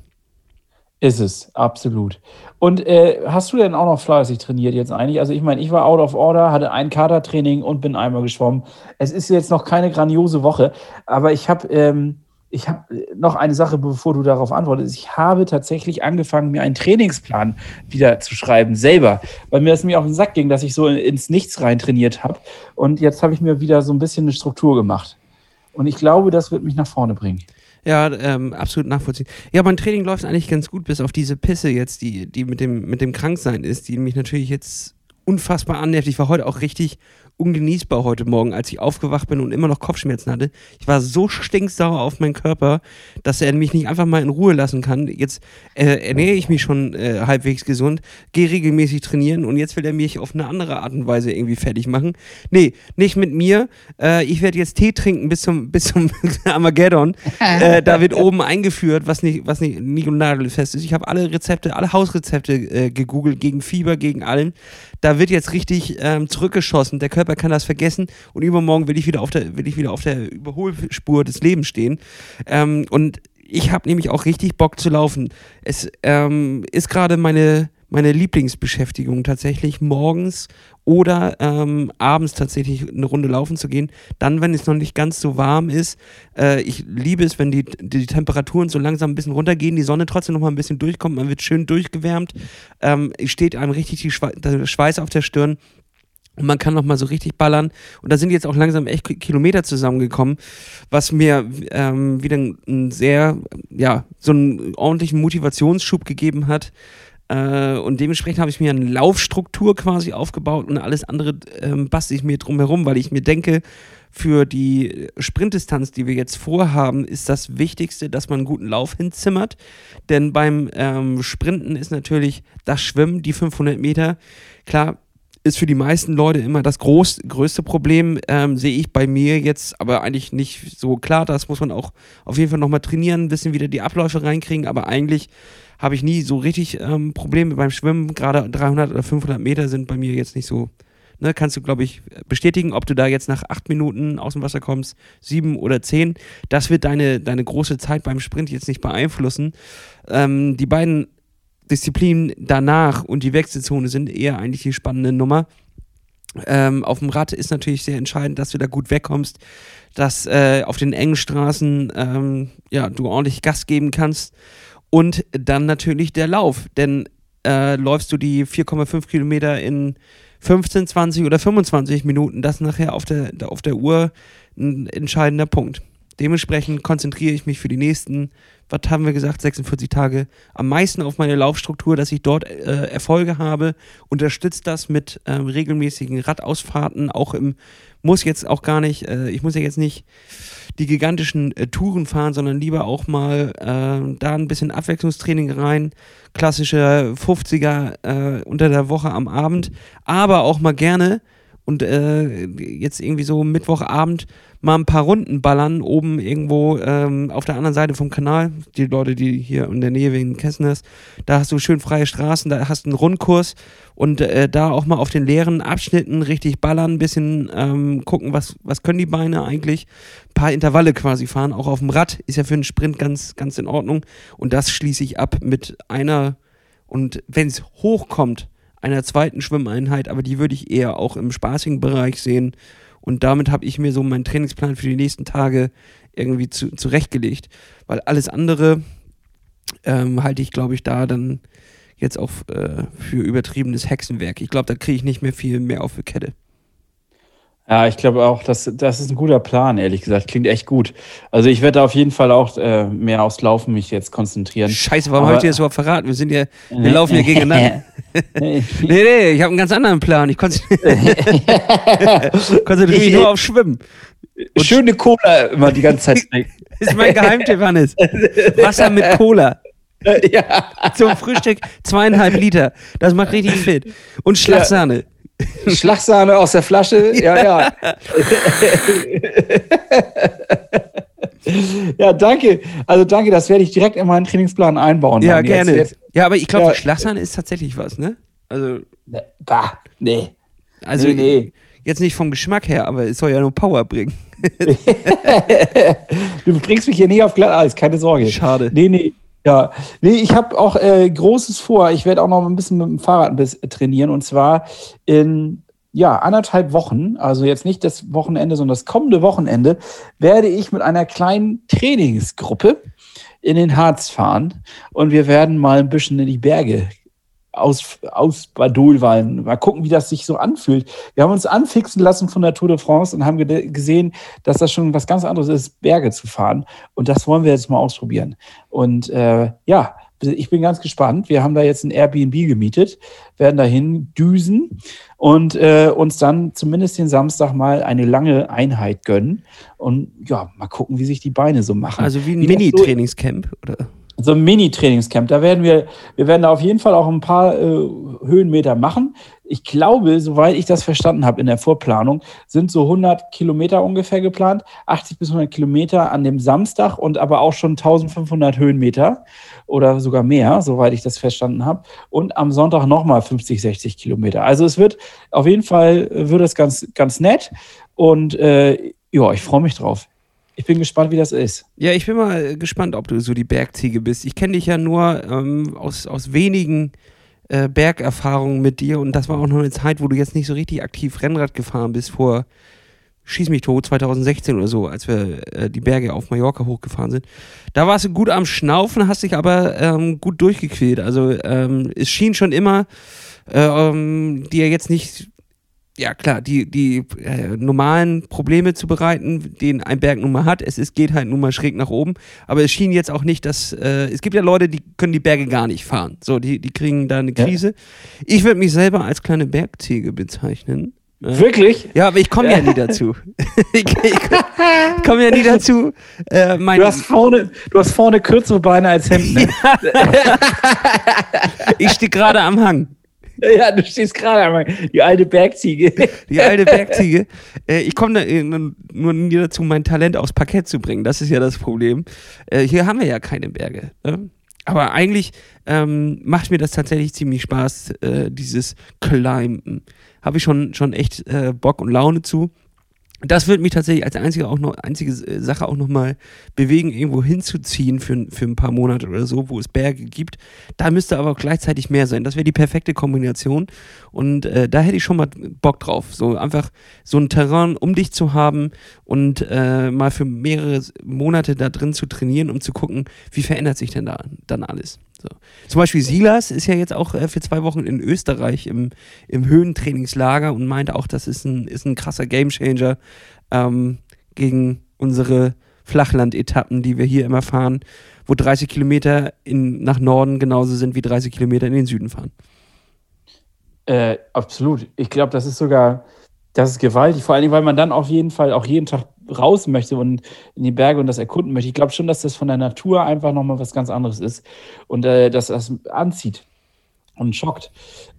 Ist es, absolut. Und äh, hast du denn auch noch fleißig trainiert jetzt eigentlich? Also ich meine, ich war out of order, hatte ein Kadertraining und bin einmal geschwommen. Es ist jetzt noch keine grandiose Woche, aber ich habe ähm, ich habe noch eine Sache, bevor du darauf antwortest. Ich habe tatsächlich angefangen, mir einen Trainingsplan wieder zu schreiben, selber, weil mir das mir auf den Sack ging, dass ich so ins Nichts rein trainiert habe. Und jetzt habe ich mir wieder so ein bisschen eine Struktur gemacht. Und ich glaube, das wird mich nach vorne bringen. Ja, ähm, absolut nachvollziehen. Ja, mein Training läuft eigentlich ganz gut, bis auf diese Pisse jetzt, die, die mit dem, mit dem Kranksein ist, die mich natürlich jetzt unfassbar annervt. Ich war heute auch richtig ungenießbar heute Morgen, als ich aufgewacht bin und immer noch Kopfschmerzen hatte. Ich war so stinksauer auf meinen Körper, dass er mich nicht einfach mal in Ruhe lassen kann. Jetzt äh, ernähre ich mich schon äh, halbwegs gesund, gehe regelmäßig trainieren und jetzt will er mich auf eine andere Art und Weise irgendwie fertig machen. Nee, nicht mit mir. Äh, ich werde jetzt Tee trinken bis zum, (laughs) bis zum Armageddon. Äh, da wird oben eingeführt, was nicht, was nicht, nicht und nagelfest ist. Ich habe alle Rezepte, alle Hausrezepte äh, gegoogelt, gegen Fieber, gegen allen. Da wird jetzt richtig ähm, zurückgeschossen. Der Körper Körper kann das vergessen und übermorgen will ich wieder auf der, will ich wieder auf der Überholspur des Lebens stehen. Ähm, und ich habe nämlich auch richtig Bock zu laufen. Es ähm, ist gerade meine, meine Lieblingsbeschäftigung tatsächlich morgens oder ähm, abends tatsächlich eine Runde laufen zu gehen. Dann, wenn es noch nicht ganz so warm ist. Äh, ich liebe es, wenn die, die Temperaturen so langsam ein bisschen runtergehen, die Sonne trotzdem noch mal ein bisschen durchkommt, man wird schön durchgewärmt. Ähm, steht einem richtig die Schweiß auf der Stirn. Und man kann noch mal so richtig ballern. Und da sind jetzt auch langsam echt Kilometer zusammengekommen, was mir ähm, wieder ein sehr, ja, so einen ordentlichen Motivationsschub gegeben hat. Äh, und dementsprechend habe ich mir eine Laufstruktur quasi aufgebaut und alles andere ähm, bastel ich mir drum herum, weil ich mir denke, für die Sprintdistanz, die wir jetzt vorhaben, ist das Wichtigste, dass man einen guten Lauf hinzimmert. Denn beim ähm, Sprinten ist natürlich das Schwimmen, die 500 Meter. Klar, ist für die meisten Leute immer das groß, größte Problem. Ähm, sehe ich bei mir jetzt aber eigentlich nicht so klar. Das muss man auch auf jeden Fall nochmal trainieren, ein bisschen wieder die Abläufe reinkriegen. Aber eigentlich habe ich nie so richtig ähm, Probleme beim Schwimmen. Gerade 300 oder 500 Meter sind bei mir jetzt nicht so. Ne, kannst du, glaube ich, bestätigen, ob du da jetzt nach acht Minuten aus dem Wasser kommst, sieben oder zehn. Das wird deine, deine große Zeit beim Sprint jetzt nicht beeinflussen. Ähm, die beiden Disziplinen danach und die Wechselzone sind eher eigentlich die spannende Nummer. Ähm, auf dem Rad ist natürlich sehr entscheidend, dass du da gut wegkommst, dass äh, auf den engen Straßen ähm, ja, du ordentlich Gas geben kannst. Und dann natürlich der Lauf, denn äh, läufst du die 4,5 Kilometer in 15, 20 oder 25 Minuten, das ist nachher auf der, auf der Uhr ein entscheidender Punkt. Dementsprechend konzentriere ich mich für die nächsten was haben wir gesagt, 46 Tage, am meisten auf meine Laufstruktur, dass ich dort äh, Erfolge habe. Unterstützt das mit äh, regelmäßigen Radausfahrten, auch im, muss jetzt auch gar nicht, äh, ich muss ja jetzt nicht die gigantischen äh, Touren fahren, sondern lieber auch mal äh, da ein bisschen Abwechslungstraining rein. Klassische 50er äh, unter der Woche am Abend, aber auch mal gerne und jetzt irgendwie so Mittwochabend mal ein paar Runden ballern, oben irgendwo ähm, auf der anderen Seite vom Kanal. Die Leute, die hier in der Nähe wegen Kessners, da hast du schön freie Straßen, da hast du einen Rundkurs und äh, da auch mal auf den leeren Abschnitten richtig ballern, ein bisschen ähm, gucken, was, was können die Beine eigentlich. Ein paar Intervalle quasi fahren, auch auf dem Rad ist ja für einen Sprint ganz, ganz in Ordnung. Und das schließe ich ab mit einer, und wenn es hochkommt, einer zweiten Schwimmeinheit, aber die würde ich eher auch im spaßigen Bereich sehen und damit habe ich mir so meinen Trainingsplan für die nächsten Tage irgendwie zu, zurechtgelegt. Weil alles andere ähm, halte ich, glaube ich, da dann jetzt auch äh, für übertriebenes Hexenwerk. Ich glaube, da kriege ich nicht mehr viel mehr auf die Kette. Ja, ich glaube auch, das, das ist ein guter Plan, ehrlich gesagt. Klingt echt gut. Also ich werde auf jeden Fall auch äh, mehr aufs Laufen mich jetzt konzentrieren. Scheiße, warum habe ich dir das überhaupt verraten? Wir sind ja, wir laufen ja (laughs) gegeneinander. (laughs) nee, nee, ich habe einen ganz anderen Plan. Ich konzentriere (laughs) mich nur auf Schwimmen. Und Schöne Cola immer die ganze Zeit ist mein Geheimtipp, Hannes. Wasser mit Cola. Ja. Zum Frühstück zweieinhalb Liter. Das macht richtig fit. Und Schlagsahne. Ja. Schlagsahne aus der Flasche, (laughs) ja, ja. (laughs) ja, danke. Also danke, das werde ich direkt in meinen Trainingsplan einbauen. Ja, gerne. Jetzt, ja, aber ich glaube, ja. Schlagsahne ist tatsächlich was, ne? Also. Ne, bah, nee. Also, nee, nee. jetzt nicht vom Geschmack her, aber es soll ja nur Power bringen. (laughs) du bringst mich hier nicht auf Glatteis, keine Sorge. Schade. Nee, nee. Ja, nee, ich habe auch äh, Großes vor. Ich werde auch noch ein bisschen mit dem Fahrrad bisschen trainieren und zwar in ja, anderthalb Wochen, also jetzt nicht das Wochenende, sondern das kommende Wochenende, werde ich mit einer kleinen Trainingsgruppe in den Harz fahren und wir werden mal ein bisschen in die Berge aus, aus Badulwallen. Mal gucken, wie das sich so anfühlt. Wir haben uns anfixen lassen von der Tour de France und haben gesehen, dass das schon was ganz anderes ist, Berge zu fahren. Und das wollen wir jetzt mal ausprobieren. Und äh, ja, ich bin ganz gespannt. Wir haben da jetzt ein Airbnb gemietet, werden dahin düsen und äh, uns dann zumindest den Samstag mal eine lange Einheit gönnen und ja, mal gucken, wie sich die Beine so machen. Also wie ein Mini-Trainingscamp, oder? So ein Mini-Trainingscamp. Da werden wir, wir werden da auf jeden Fall auch ein paar äh, Höhenmeter machen. Ich glaube, soweit ich das verstanden habe in der Vorplanung, sind so 100 Kilometer ungefähr geplant, 80 bis 100 Kilometer an dem Samstag und aber auch schon 1500 Höhenmeter oder sogar mehr, soweit ich das verstanden habe. Und am Sonntag nochmal 50, 60 Kilometer. Also es wird auf jeden Fall, wird es ganz, ganz nett und äh, ja, ich freue mich drauf. Ich bin gespannt, wie das ist. Ja, ich bin mal gespannt, ob du so die Bergziege bist. Ich kenne dich ja nur ähm, aus, aus wenigen äh, Bergerfahrungen mit dir und das war auch noch eine Zeit, wo du jetzt nicht so richtig aktiv Rennrad gefahren bist vor Schieß mich tot, 2016 oder so, als wir äh, die Berge auf Mallorca hochgefahren sind. Da warst du gut am Schnaufen, hast dich aber ähm, gut durchgequält. Also ähm, es schien schon immer äh, ähm, dir jetzt nicht ja klar, die, die äh, normalen Probleme zu bereiten, den ein Berg nun mal hat. Es ist, geht halt nun mal schräg nach oben. Aber es schien jetzt auch nicht, dass. Äh, es gibt ja Leute, die können die Berge gar nicht fahren. So, die, die kriegen da eine Krise. Ja. Ich würde mich selber als kleine Bergziege bezeichnen. Äh, Wirklich? Ja, aber ich komme ja nie dazu. (laughs) ich, ich komme ja nie dazu. Äh, du, hast vorne, du hast vorne kürzere Beine als Hemden. Ne? (laughs) ich stehe gerade am Hang. (laughs) Ja, du stehst gerade einmal. Die alte Bergziege. (laughs) Die alte Bergziege. Äh, ich komme nur nie dazu, mein Talent aufs Parkett zu bringen. Das ist ja das Problem. Äh, hier haben wir ja keine Berge. Ne? Aber eigentlich ähm, macht mir das tatsächlich ziemlich Spaß, äh, dieses Climben. Habe ich schon, schon echt Bock und Laune zu das wird mich tatsächlich als einzige, auch noch, einzige äh, Sache auch nochmal bewegen, irgendwo hinzuziehen für, für ein paar Monate oder so, wo es Berge gibt. Da müsste aber auch gleichzeitig mehr sein. Das wäre die perfekte Kombination. Und äh, da hätte ich schon mal Bock drauf. So einfach so ein Terrain um dich zu haben und äh, mal für mehrere Monate da drin zu trainieren, um zu gucken, wie verändert sich denn da dann alles. So. Zum Beispiel Silas ist ja jetzt auch äh, für zwei Wochen in Österreich im, im Höhentrainingslager und meinte auch, das ist ein, ist ein krasser Gamechanger ähm, gegen unsere Flachland-Etappen, die wir hier immer fahren, wo 30 Kilometer in, nach Norden genauso sind wie 30 Kilometer in den Süden fahren. Äh, absolut. Ich glaube, das ist sogar, das ist gewaltig, vor allem, weil man dann auf jeden Fall auch jeden Tag raus möchte und in die Berge und das erkunden möchte. Ich glaube schon, dass das von der Natur einfach nochmal was ganz anderes ist und äh, dass das anzieht und schockt.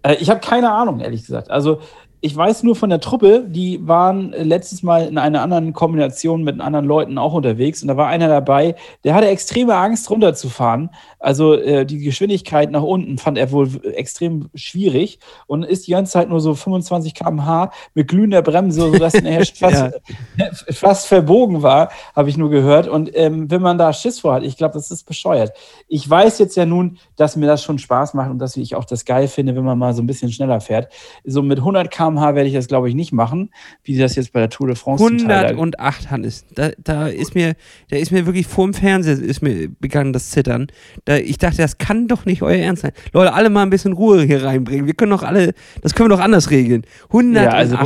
Äh, ich habe keine Ahnung, ehrlich gesagt. Also ich weiß nur von der Truppe, die waren letztes Mal in einer anderen Kombination mit anderen Leuten auch unterwegs und da war einer dabei, der hatte extreme Angst runterzufahren. Also äh, die Geschwindigkeit nach unten fand er wohl extrem schwierig und ist die ganze Zeit nur so 25 km/h mit glühender Bremse, sodass er (laughs) fast, (laughs) fast verbogen war, habe ich nur gehört. Und ähm, wenn man da Schiss vor hat, ich glaube, das ist bescheuert. Ich weiß jetzt ja nun, dass mir das schon Spaß macht und dass ich auch das geil finde, wenn man mal so ein bisschen schneller fährt. So mit 100 km km/h werde ich das, glaube ich, nicht machen, wie das jetzt bei der Tour de France 108, Hannes. Da, da ist mir, da ist mir wirklich vor dem Fernseher ist mir begangen das Zittern. Da, ich dachte, das kann doch nicht euer Ernst sein. Leute, alle mal ein bisschen Ruhe hier reinbringen. Wir können doch alle, das können wir doch anders regeln. 108. Ja, also,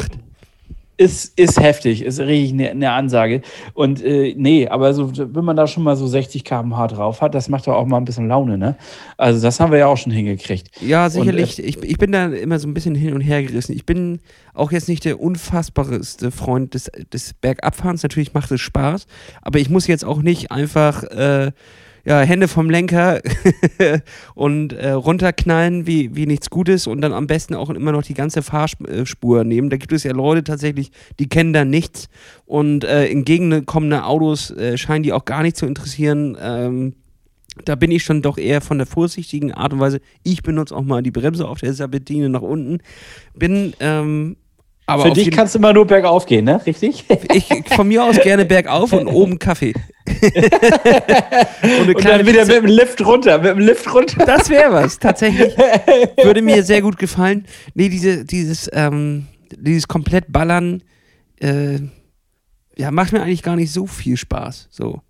ist, ist heftig, ist richtig eine, eine Ansage. Und äh, nee, aber so, wenn man da schon mal so 60 km/h drauf hat, das macht doch auch mal ein bisschen Laune, ne? Also das haben wir ja auch schon hingekriegt. Ja, sicherlich. Und, äh, ich, ich bin da immer so ein bisschen hin und her gerissen. Ich bin auch jetzt nicht der unfassbarste Freund des, des Bergabfahrens. Natürlich macht es Spaß, aber ich muss jetzt auch nicht einfach äh, ja, Hände vom Lenker (laughs) und äh, runterknallen wie, wie nichts Gutes und dann am besten auch immer noch die ganze Fahrspur nehmen. Da gibt es ja Leute tatsächlich, die kennen da nichts und äh, entgegenkommende Autos äh, scheinen die auch gar nicht zu interessieren. Ähm, da bin ich schon doch eher von der vorsichtigen Art und Weise. Ich benutze auch mal die Bremse auf der Sabetine nach unten. Bin ähm, aber Für dich kannst du immer nur bergauf gehen, ne? Richtig? Ich von mir aus gerne bergauf und oben Kaffee. (laughs) und, und dann wieder mit dem Lift runter, mit dem Lift runter. Das wäre was, tatsächlich. (laughs) Würde mir sehr gut gefallen. Nee, diese, dieses, ähm, dieses komplett Ballern, äh, ja, macht mir eigentlich gar nicht so viel Spaß. So.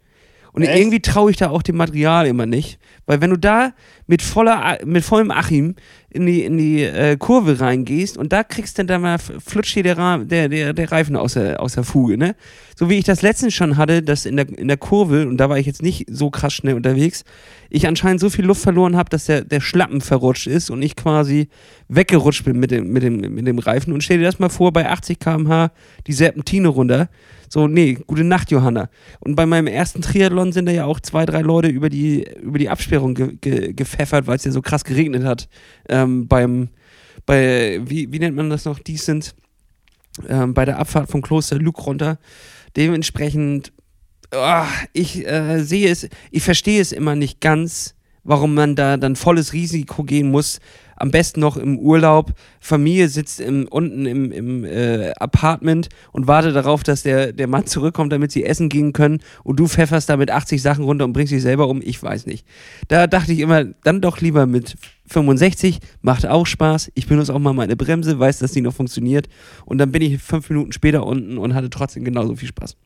Und Echt? irgendwie traue ich da auch dem Material immer nicht. Weil wenn du da mit voller, mit vollem Achim in die, in die äh, Kurve reingehst und da kriegst dann da mal, flutscht dir der, der, der, der Reifen aus der, aus der Fuge, ne? So wie ich das letztens schon hatte, dass in der, in der Kurve, und da war ich jetzt nicht so krass schnell unterwegs, ich anscheinend so viel Luft verloren habe, dass der, der Schlappen verrutscht ist und ich quasi weggerutscht bin mit dem, mit dem, mit dem Reifen. Und stell dir das mal vor, bei 80 km/h die Serpentine runter. So, nee, gute Nacht, Johanna. Und bei meinem ersten Triathlon sind da ja auch zwei, drei Leute über die, über die Absperrung ge ge gepfeffert, weil es ja so krass geregnet hat. Ähm, beim, bei, wie, wie nennt man das noch? Die sind ähm, bei der Abfahrt vom Kloster Luke runter. Dementsprechend, ah, ich äh, sehe es, ich verstehe es immer nicht ganz, warum man da dann volles Risiko gehen muss. Am besten noch im Urlaub. Familie sitzt im, unten im, im äh, Apartment und wartet darauf, dass der, der Mann zurückkommt, damit sie essen gehen können. Und du pfefferst da mit 80 Sachen runter und bringst dich selber um. Ich weiß nicht. Da dachte ich immer, dann doch lieber mit 65. Macht auch Spaß. Ich benutze auch mal meine Bremse, weiß, dass die noch funktioniert. Und dann bin ich fünf Minuten später unten und hatte trotzdem genauso viel Spaß.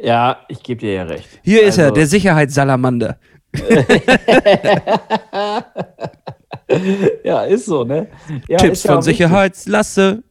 Ja, ich gebe dir ja recht. Hier ist er, Also- der Sicherheitssalamander. (laughs) (laughs) (laughs) ja, ist so, ne? Ja, Tipps ja von. Sicherheitslasse.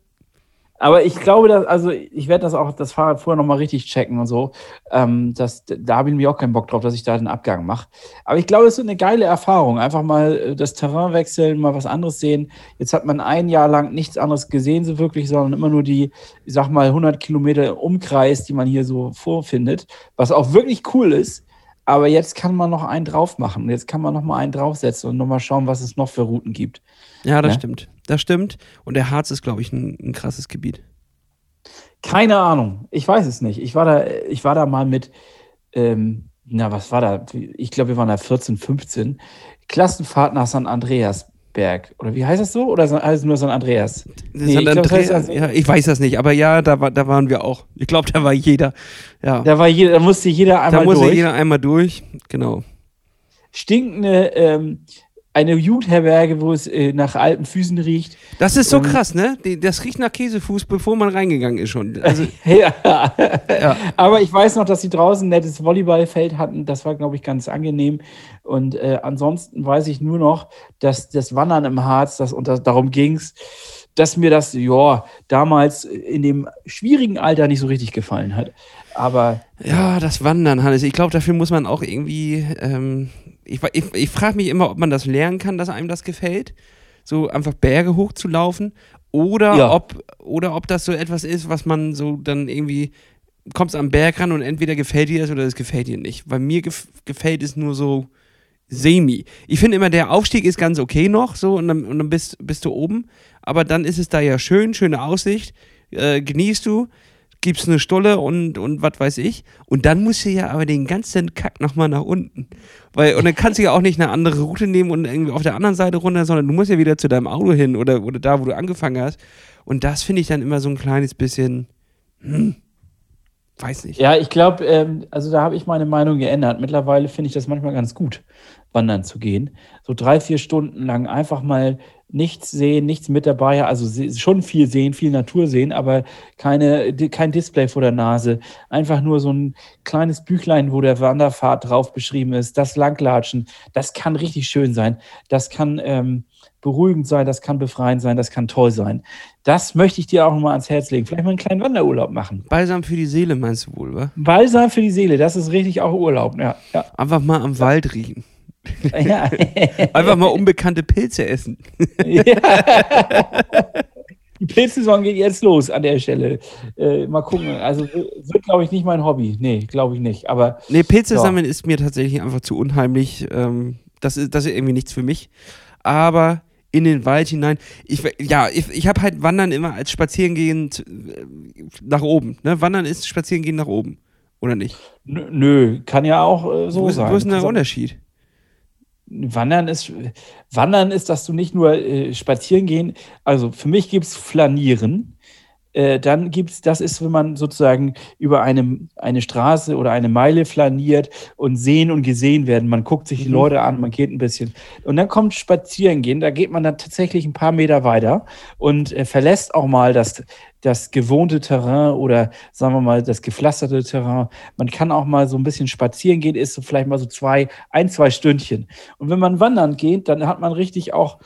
Aber ich glaube, dass, also ich werde das auch, das Fahrrad vorher nochmal richtig checken und so. Ähm, das, da habe ich mir auch keinen Bock drauf, dass ich da den Abgang mache. Aber ich glaube, es ist eine geile Erfahrung. Einfach mal äh, das Terrain wechseln, mal was anderes sehen. Jetzt hat man ein Jahr lang nichts anderes gesehen, so wirklich, sondern immer nur die, ich sag mal, 100 Kilometer Umkreis, die man hier so vorfindet, was auch wirklich cool ist. Aber jetzt kann man noch einen drauf machen. Jetzt kann man noch mal einen draufsetzen und noch mal schauen, was es noch für Routen gibt. Ja, das Ne? stimmt. Das stimmt. Und der Harz ist, glaube ich, ein, ein krasses Gebiet. Keine Ahnung. Ich weiß es nicht. Ich war da, ich war da mal mit, ähm, na, was war da? Ich glaube, wir waren da 14, 15. Klassenfahrt nach San Andreasberg. Oder wie heißt das so? Oder so- heißt es nur San Andreas? Nee, San ich glaub, das heißt ja, ich weiß das nicht, aber ja, da, war, da waren wir auch. Ich glaube, da war jeder. Ja, Da, war jeder, da musste jeder da einmal muss ja durch. jeder einmal durch. Genau. Stinkende, ähm, eine Jugendherberge, wo es äh, nach alten Füßen riecht. Das ist so Ähm, krass, ne? Das riecht nach Käsefuß, bevor man reingegangen ist schon. Also, (laughs) Ja. ja. Aber ich weiß noch, dass sie draußen ein nettes Volleyballfeld hatten. Das war, glaube ich, ganz angenehm. Und äh, ansonsten weiß ich nur noch, dass das Wandern im Harz, das, und das, darum ging es, dass mir das, ja, damals in dem schwierigen Alter nicht so richtig gefallen hat. Aber Ja, das Wandern, Hannes. Ich glaube, dafür muss man auch irgendwie. Ähm, ich ich, ich frage mich immer, ob man das lernen kann, dass einem das gefällt. So einfach Berge hochzulaufen. Oder, Ja. ob, oder ob das so etwas ist, was man so dann irgendwie. Kommst am Berg ran und entweder gefällt dir das oder es gefällt dir nicht. Weil mir gef gefällt es nur so semi. Ich finde immer, der Aufstieg ist ganz okay noch, so, und dann, und dann bist, bist du oben. Aber dann ist es da ja schön, schöne Aussicht. Äh, genießt du gibst eine Stulle und, und was weiß ich. Und dann musst du ja aber den ganzen Kack nochmal nach unten. Weil, und dann kannst du ja auch nicht eine andere Route nehmen und irgendwie auf der anderen Seite runter, sondern du musst ja wieder zu deinem Auto hin oder, oder da, wo du angefangen hast. Und das finde ich dann immer so ein kleines bisschen, hm, weiß nicht. ja, ich glaube, ähm, also da habe ich meine Meinung geändert. Mittlerweile finde ich das manchmal ganz gut, wandern zu gehen. So drei, vier Stunden lang einfach mal nichts sehen, nichts mit dabei, also schon viel sehen, viel Natur sehen, aber keine, kein Display vor der Nase. Einfach nur so ein kleines Büchlein, wo der Wanderpfad drauf beschrieben ist, das Langlatschen, das kann richtig schön sein. Das kann ähm, beruhigend sein, das kann befreiend sein, das kann toll sein. Das möchte ich dir auch nochmal ans Herz legen. Vielleicht mal einen kleinen Wanderurlaub machen. Balsam für die Seele meinst du wohl, wa? Balsam für die Seele, das ist richtig auch Urlaub. Ja, ja. Einfach mal am Wald riechen. Ja. Einfach mal unbekannte Pilze essen. (laughs) Die Pilzsaison geht jetzt los an der Stelle. Äh, mal gucken. Also wird, glaube ich, nicht mein Hobby. Nee, glaube ich nicht. Aber Nee, Pilze Ja. sammeln ist mir tatsächlich einfach zu unheimlich. Ähm, das, ist, das ist irgendwie nichts für mich. Aber in den Wald hinein, ich, ja, ich, ich habe halt Wandern immer als Spazierengehen äh, nach oben. Ne? Wandern ist Spazierengehen nach oben. Oder nicht? nö, kann ja auch äh, so wo, ist, sein. wo ist denn der Also, Unterschied? Wandern ist, Wandern ist, dass du nicht nur äh, spazieren gehen, also für mich gibt es Flanieren. Äh, dann gibt es, das ist, wenn man sozusagen über eine, eine Straße oder eine Meile flaniert und sehen und gesehen werden. Man guckt sich die Mhm. Leute an, man geht ein bisschen. Und dann kommt Spazierengehen, da geht man dann tatsächlich ein paar Meter weiter und äh, verlässt auch mal das, das gewohnte Terrain oder sagen wir mal das gepflasterte Terrain. Man kann auch mal so ein bisschen spazieren gehen, ist so vielleicht mal so zwei, ein, zwei Stündchen. Und wenn man wandern geht, dann hat man richtig auch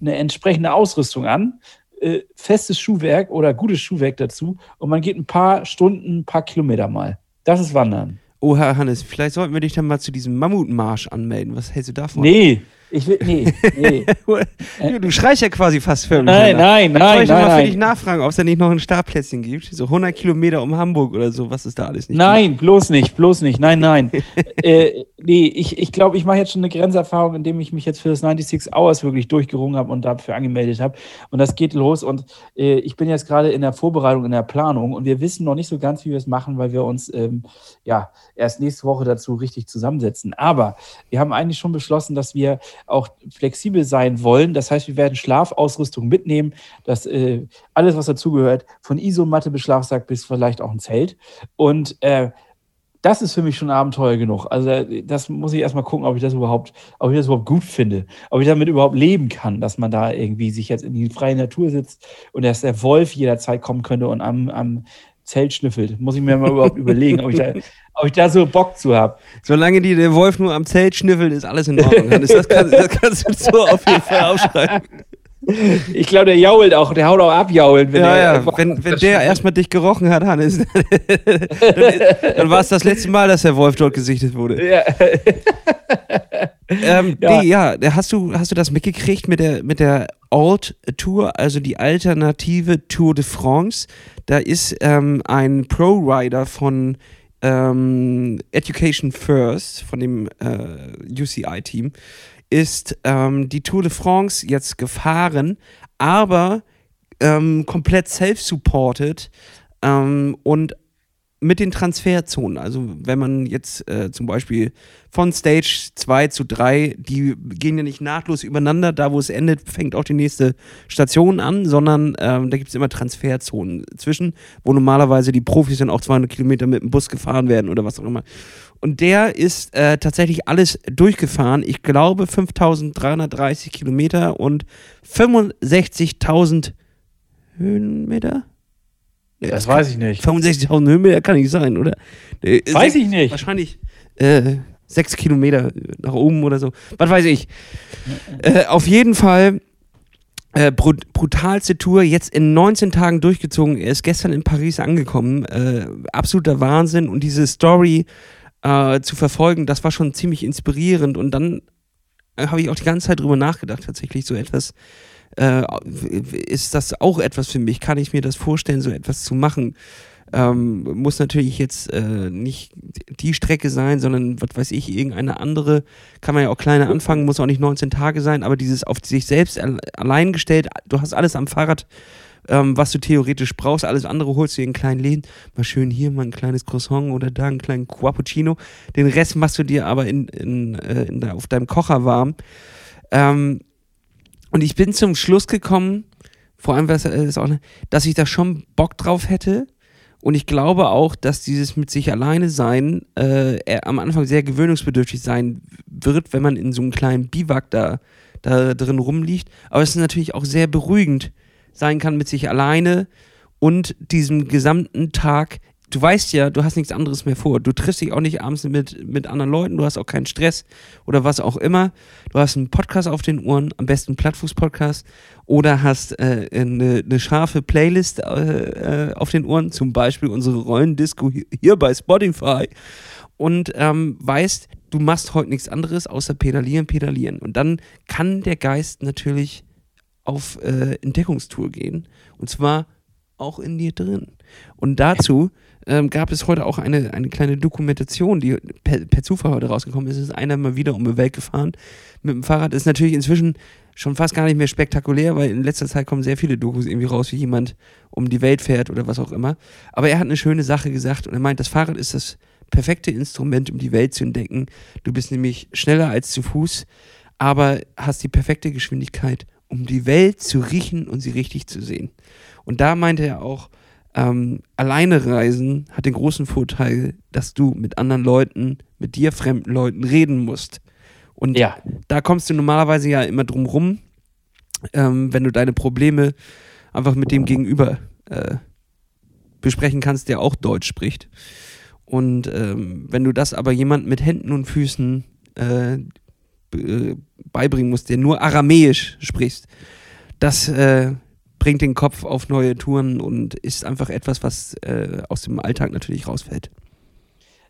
eine entsprechende Ausrüstung an, äh, festes Schuhwerk oder gutes Schuhwerk dazu und man geht ein paar Stunden, ein paar Kilometer mal. Das ist Wandern. Oh, Herr Hannes, vielleicht sollten wir dich dann mal zu diesem Mammutmarsch anmelden. Was hältst du davon? Nee, ich will, nee, nee. (laughs) Du schreist ja quasi fast förmlich. Nein, danach. nein, Soll nein, ich nein, mal für dich nein. nachfragen, ob es da nicht noch ein Startplätzchen gibt? So 100 Kilometer um Hamburg oder so, was ist da alles nicht? Nein, bloß nicht, bloß nicht. Nein, nein. (laughs) äh, nee, ich glaube, ich, glaub, ich mache jetzt schon eine Grenzerfahrung, indem ich mich jetzt für das 96 Hours wirklich durchgerungen habe und dafür angemeldet habe. Und das geht los. Und äh, ich bin jetzt gerade in der Vorbereitung, in der Planung. Und wir wissen noch nicht so ganz, wie wir es machen, weil wir uns ähm, ja erst nächste Woche dazu richtig zusammensetzen. Aber wir haben eigentlich schon beschlossen, dass wir auch flexibel sein wollen. Das heißt, wir werden Schlafausrüstung mitnehmen. Das äh, alles, was dazugehört, von Isomatte bis Schlafsack bis vielleicht auch ein Zelt. Und äh, das ist für mich schon Abenteuer genug. Also äh, das muss ich erstmal gucken, ob ich das überhaupt, ob ich das überhaupt gut finde, ob ich damit überhaupt leben kann, dass man da irgendwie sich jetzt in die freie Natur sitzt und dass der Wolf jederzeit kommen könnte und am, am Zelt schnüffelt. Muss ich mir mal überhaupt überlegen, ob ich, da, ob ich da so Bock zu habe. Solange die, der Wolf nur am Zelt schnüffelt, ist alles in Ordnung. Das, kann, das kannst du so auf jeden Fall aufschreiben. Ich glaube, der jault auch, der haut auch abjaulen. ja, er- ja. Wenn, (laughs) wenn der erstmal dich gerochen hat, Hannes, (laughs) dann, dann war es das letzte Mal, dass der Wolf dort gesichtet wurde. Ja. (laughs) Ähm, Ja. nee, ja, hast du, hast du das mitgekriegt mit der, mit der Alt-Tour, also die alternative Tour de France? Da ist ähm, ein Pro-Rider von ähm, Education First, von dem äh, UCI-Team, ist ähm, die Tour de France jetzt gefahren, aber ähm, komplett self-supported ähm, und mit den Transferzonen. Also wenn man jetzt äh, zum Beispiel von Stage 2 zu 3, die gehen ja nicht nahtlos übereinander, da wo es endet, fängt auch die nächste Station an, sondern ähm, da gibt es immer Transferzonen zwischen, wo normalerweise die Profis dann auch 200 Kilometer mit dem Bus gefahren werden oder was auch immer. Und der ist äh, tatsächlich alles durchgefahren. Ich glaube 5330 Kilometer und 65.000 Höhenmeter. Das weiß ich nicht. 65.000 Höhenmeter kann nicht sein, oder? Weiß ich nicht. Wahrscheinlich äh, sechs Kilometer nach oben oder so. Was weiß ich. Äh, auf jeden Fall äh, brut brutalste Tour, jetzt in 19 Tagen durchgezogen. Er ist gestern in Paris angekommen. Äh, absoluter Wahnsinn. Und diese Story äh, zu verfolgen, das war schon ziemlich inspirierend. Und dann äh, habe ich auch die ganze Zeit drüber nachgedacht, tatsächlich so etwas. Äh, ist das auch etwas für mich? Kann ich mir das vorstellen, so etwas zu machen? Ähm, muss natürlich jetzt äh, nicht die Strecke sein, sondern was weiß ich, irgendeine andere. Kann man ja auch kleiner anfangen, muss auch nicht 19 Tage sein, aber dieses auf sich selbst al- allein gestellt, du hast alles am Fahrrad, ähm, was du theoretisch brauchst, alles andere holst du dir in kleinen Läden. Mal schön hier mal ein kleines Croissant oder da einen kleinen Cappuccino. Den Rest machst du dir aber in, in, äh, in auf deinem Kocher warm. Ähm, und ich bin zum Schluss gekommen, vor allem, äh, dass ich da schon Bock drauf hätte. Und ich glaube auch, dass dieses mit sich alleine sein äh, am Anfang sehr gewöhnungsbedürftig sein wird, wenn man in so einem kleinen Biwak da, da drin rumliegt. Aber es ist natürlich auch sehr beruhigend sein kann mit sich alleine und diesem gesamten Tag. Du weißt ja, du hast nichts anderes mehr vor. Du triffst dich auch nicht abends mit, mit anderen Leuten, du hast auch keinen Stress oder was auch immer. Du hast einen Podcast auf den Ohren, am besten Plattfuß-Podcast oder hast äh, eine, eine scharfe Playlist äh, äh, auf den Ohren, zum Beispiel unsere Rollendisco hier, hier bei Spotify und ähm, weißt, du machst heute nichts anderes außer pedalieren, pedalieren. Und dann kann der Geist natürlich auf äh, Entdeckungstour gehen und zwar auch in dir drin. Und dazu ähm, gab es heute auch eine, eine kleine Dokumentation, die per, per Zufall heute rausgekommen ist. Es ist einer mal wieder um die Welt gefahren mit dem Fahrrad. Ist natürlich inzwischen schon fast gar nicht mehr spektakulär, weil in letzter Zeit kommen sehr viele Dokus irgendwie raus, wie jemand um die Welt fährt oder was auch immer. Aber er hat eine schöne Sache gesagt und er meint, das Fahrrad ist das perfekte Instrument, um die Welt zu entdecken. Du bist nämlich schneller als zu Fuß, aber hast die perfekte Geschwindigkeit, um die Welt zu riechen und sie richtig zu sehen. Und da meinte er auch, ähm, alleine reisen hat den großen Vorteil, dass du mit anderen Leuten, mit dir fremden Leuten reden musst. Und Ja. da kommst du normalerweise ja immer drum rum, ähm, wenn du deine Probleme einfach mit dem Gegenüber äh, besprechen kannst, der auch Deutsch spricht. Und ähm, wenn du das aber jemand mit Händen und Füßen äh, äh, beibringen musst, der nur Aramäisch spricht, das äh, bringt den Kopf auf neue Touren und ist einfach etwas, was äh, aus dem Alltag natürlich rausfällt.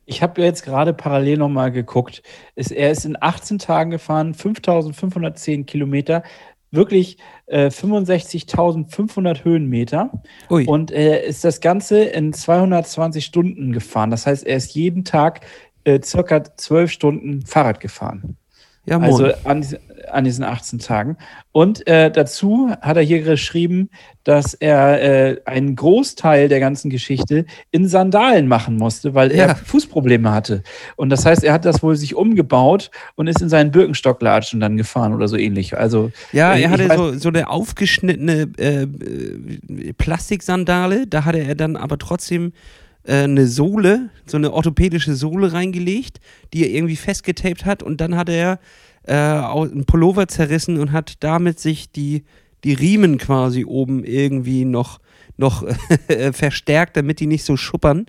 Ich habe jetzt gerade parallel nochmal geguckt. Er ist in 18 Tagen gefahren, 5510 Kilometer, wirklich äh, 65.500 Höhenmeter. Ui. Und er ist das Ganze in 220 Stunden gefahren. Das heißt, er ist jeden Tag äh, circa 12 Stunden Fahrrad gefahren. Ja, moin. Also an, an diesen 18 Tagen. Und äh, dazu hat er hier geschrieben, dass er äh, einen Großteil der ganzen Geschichte in Sandalen machen musste, weil Ja. er Fußprobleme hatte. Und das heißt, er hat das wohl sich umgebaut und ist in seinen Birkenstocklatschen dann gefahren oder so ähnlich. Also Ja, Äh, er hatte so, so eine aufgeschnittene äh, äh, Plastiksandale, da hatte er dann aber trotzdem eine Sohle, so eine orthopädische Sohle reingelegt, die er irgendwie festgetaped hat und dann hatte er äh, einen Pullover zerrissen und hat damit sich die, die Riemen quasi oben irgendwie noch, noch äh, (laughs) verstärkt, damit die nicht so schuppern.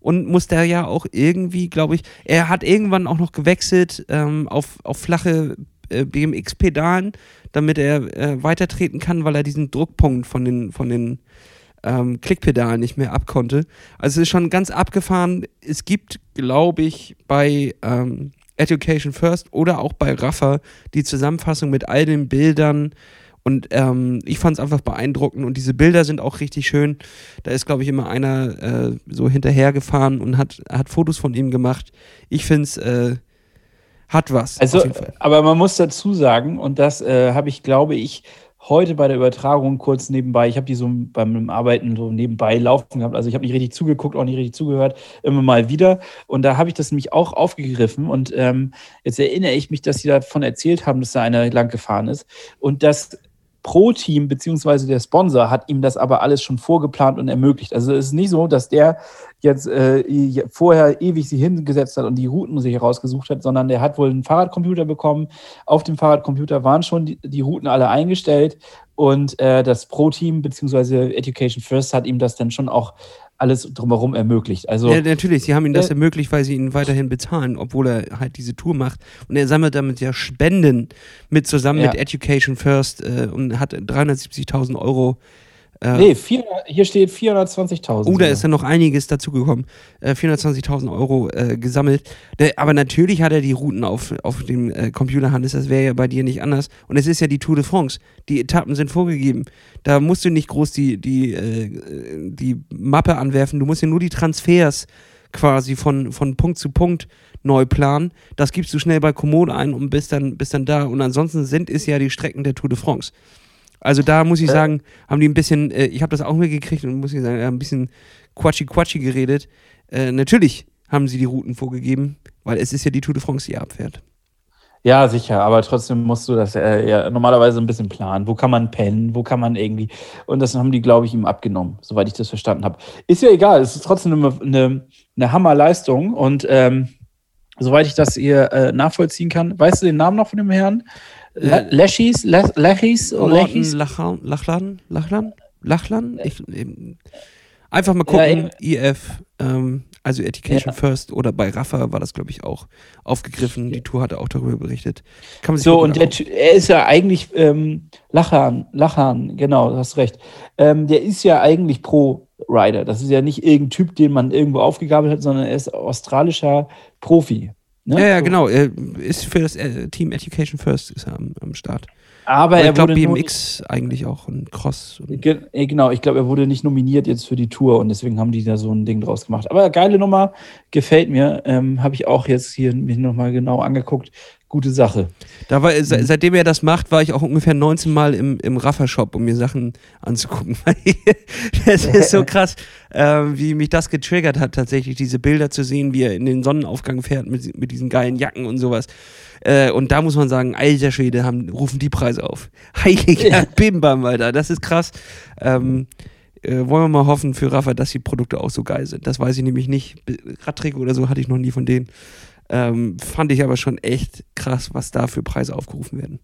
Und musste er ja auch irgendwie, glaube ich, er hat irgendwann auch noch gewechselt ähm, auf, auf flache äh, BMX-Pedalen, damit er äh, weitertreten kann, weil er diesen Druckpunkt von den, von den ähm, Klickpedalen nicht mehr abkonnte. Also es ist schon ganz abgefahren. Es gibt, glaube ich, bei ähm, Education First oder auch bei Rafa die Zusammenfassung mit all den Bildern. Und ähm, ich fand es einfach beeindruckend und diese Bilder sind auch richtig schön. Da ist, glaube ich, immer einer äh, so hinterhergefahren und hat, hat Fotos von ihm gemacht. Ich finde es äh, hat was. Also, auf jeden Fall. aber man muss dazu sagen, und das äh, habe ich, glaube ich, heute bei der Übertragung kurz nebenbei, ich habe die so beim Arbeiten so nebenbei laufen gehabt, also ich habe nicht richtig zugeguckt, auch nicht richtig zugehört, immer mal wieder. Und da habe ich das nämlich auch aufgegriffen und ähm, jetzt erinnere ich mich, dass sie davon erzählt haben, dass da einer lang gefahren ist und das Pro-Team beziehungsweise der Sponsor hat ihm das aber alles schon vorgeplant und ermöglicht. Also es ist nicht so, dass der jetzt äh, vorher ewig sich hingesetzt hat und die Routen sich herausgesucht hat, sondern der hat wohl einen Fahrradcomputer bekommen. Auf dem Fahrradcomputer waren schon die, die Routen alle eingestellt und äh, das Pro-Team beziehungsweise Education First hat ihm das dann schon auch alles drumherum ermöglicht. Also Ja, natürlich, sie haben ihm das Äh, ermöglicht, weil sie ihn weiterhin bezahlen, obwohl er halt diese Tour macht. Und er sammelt damit ja Spenden mit zusammen Ja. mit Education First äh, und hat 370.000 Euro. Äh, nee, 400, hier steht 420.000. Oh, da ist dann noch einiges dazugekommen. Äh, 420.000 Euro äh, gesammelt. Aber natürlich hat er die Routen auf, auf dem äh, Computer, Hannes. Das wäre ja bei dir nicht anders. Und es ist ja die Tour de France. Die Etappen sind vorgegeben. Da musst du nicht groß die, die, äh, die Mappe anwerfen. Du musst ja nur die Transfers quasi von, von Punkt zu Punkt neu planen. Das gibst du schnell bei Komodo ein und bist dann, bist dann da. Und ansonsten sind es ja die Strecken der Tour de France. Also da muss ich Äh. sagen, haben die ein bisschen, äh, ich habe das auch mitgekriegt und muss ich sagen, ein bisschen quatschi-quatschi geredet. Äh, natürlich haben sie die Routen vorgegeben, weil es ist ja die Tour de France, die er abfährt. Ja, sicher, aber trotzdem musst du das äh, ja normalerweise ein bisschen planen. Wo kann man pennen, wo kann man irgendwie. Und das haben die, glaube ich, ihm abgenommen, soweit ich das verstanden habe. Ist ja egal, es ist trotzdem eine, eine, eine Hammerleistung. Und ähm, soweit ich das hier äh, nachvollziehen kann, weißt du den Namen noch von dem Herrn? Le Lechis? oder Morten Lechis? Lachlan, Lachlan, Lachlan, Lachlan? Ich, ähm, einfach mal Ja, gucken, IF, ähm, also Education Ja. First oder bei Rafa war das, glaube ich, auch aufgegriffen. Die Tour hatte auch darüber berichtet. Kann man sich So, und der, er ist ja eigentlich ähm, Lachan, Lachan, genau, du hast recht. Ähm, der ist ja eigentlich Pro-Rider. Das ist ja nicht irgendein Typ, den man irgendwo aufgegabelt hat, sondern er ist australischer Profi. Ne? Ja, ja, So. genau. Er ist für das äh, Team Education First ist er am, am Start. Aber Aber er ich glaube BMX eigentlich auch und Cross. Und Ge äh, genau, ich glaube, er wurde nicht nominiert jetzt für die Tour und deswegen haben die da so ein Ding draus gemacht. Aber geile Nummer, gefällt mir. Ähm, Habe ich auch jetzt hier mir nochmal genau angeguckt. Gute Sache. Da war, Mhm. se, seitdem er das macht, war ich auch ungefähr 19 Mal im, im Raffa-Shop, um mir Sachen anzugucken. (laughs) das ist so krass, äh, wie mich das getriggert hat, tatsächlich, diese Bilder zu sehen, wie er in den Sonnenaufgang fährt mit, mit diesen geilen Jacken und sowas. Äh, und da muss man sagen, alter Schwede, haben, rufen die Preise auf. (laughs) Heiliger Ja. Bimbam, Alter, das ist krass. Ähm, äh, wollen wir mal hoffen für Rafa, dass die Produkte auch so geil sind. Das weiß ich nämlich nicht. Radtrick oder so hatte ich noch nie von denen. Ähm, fand ich aber schon echt krass, was da für Preise aufgerufen werden.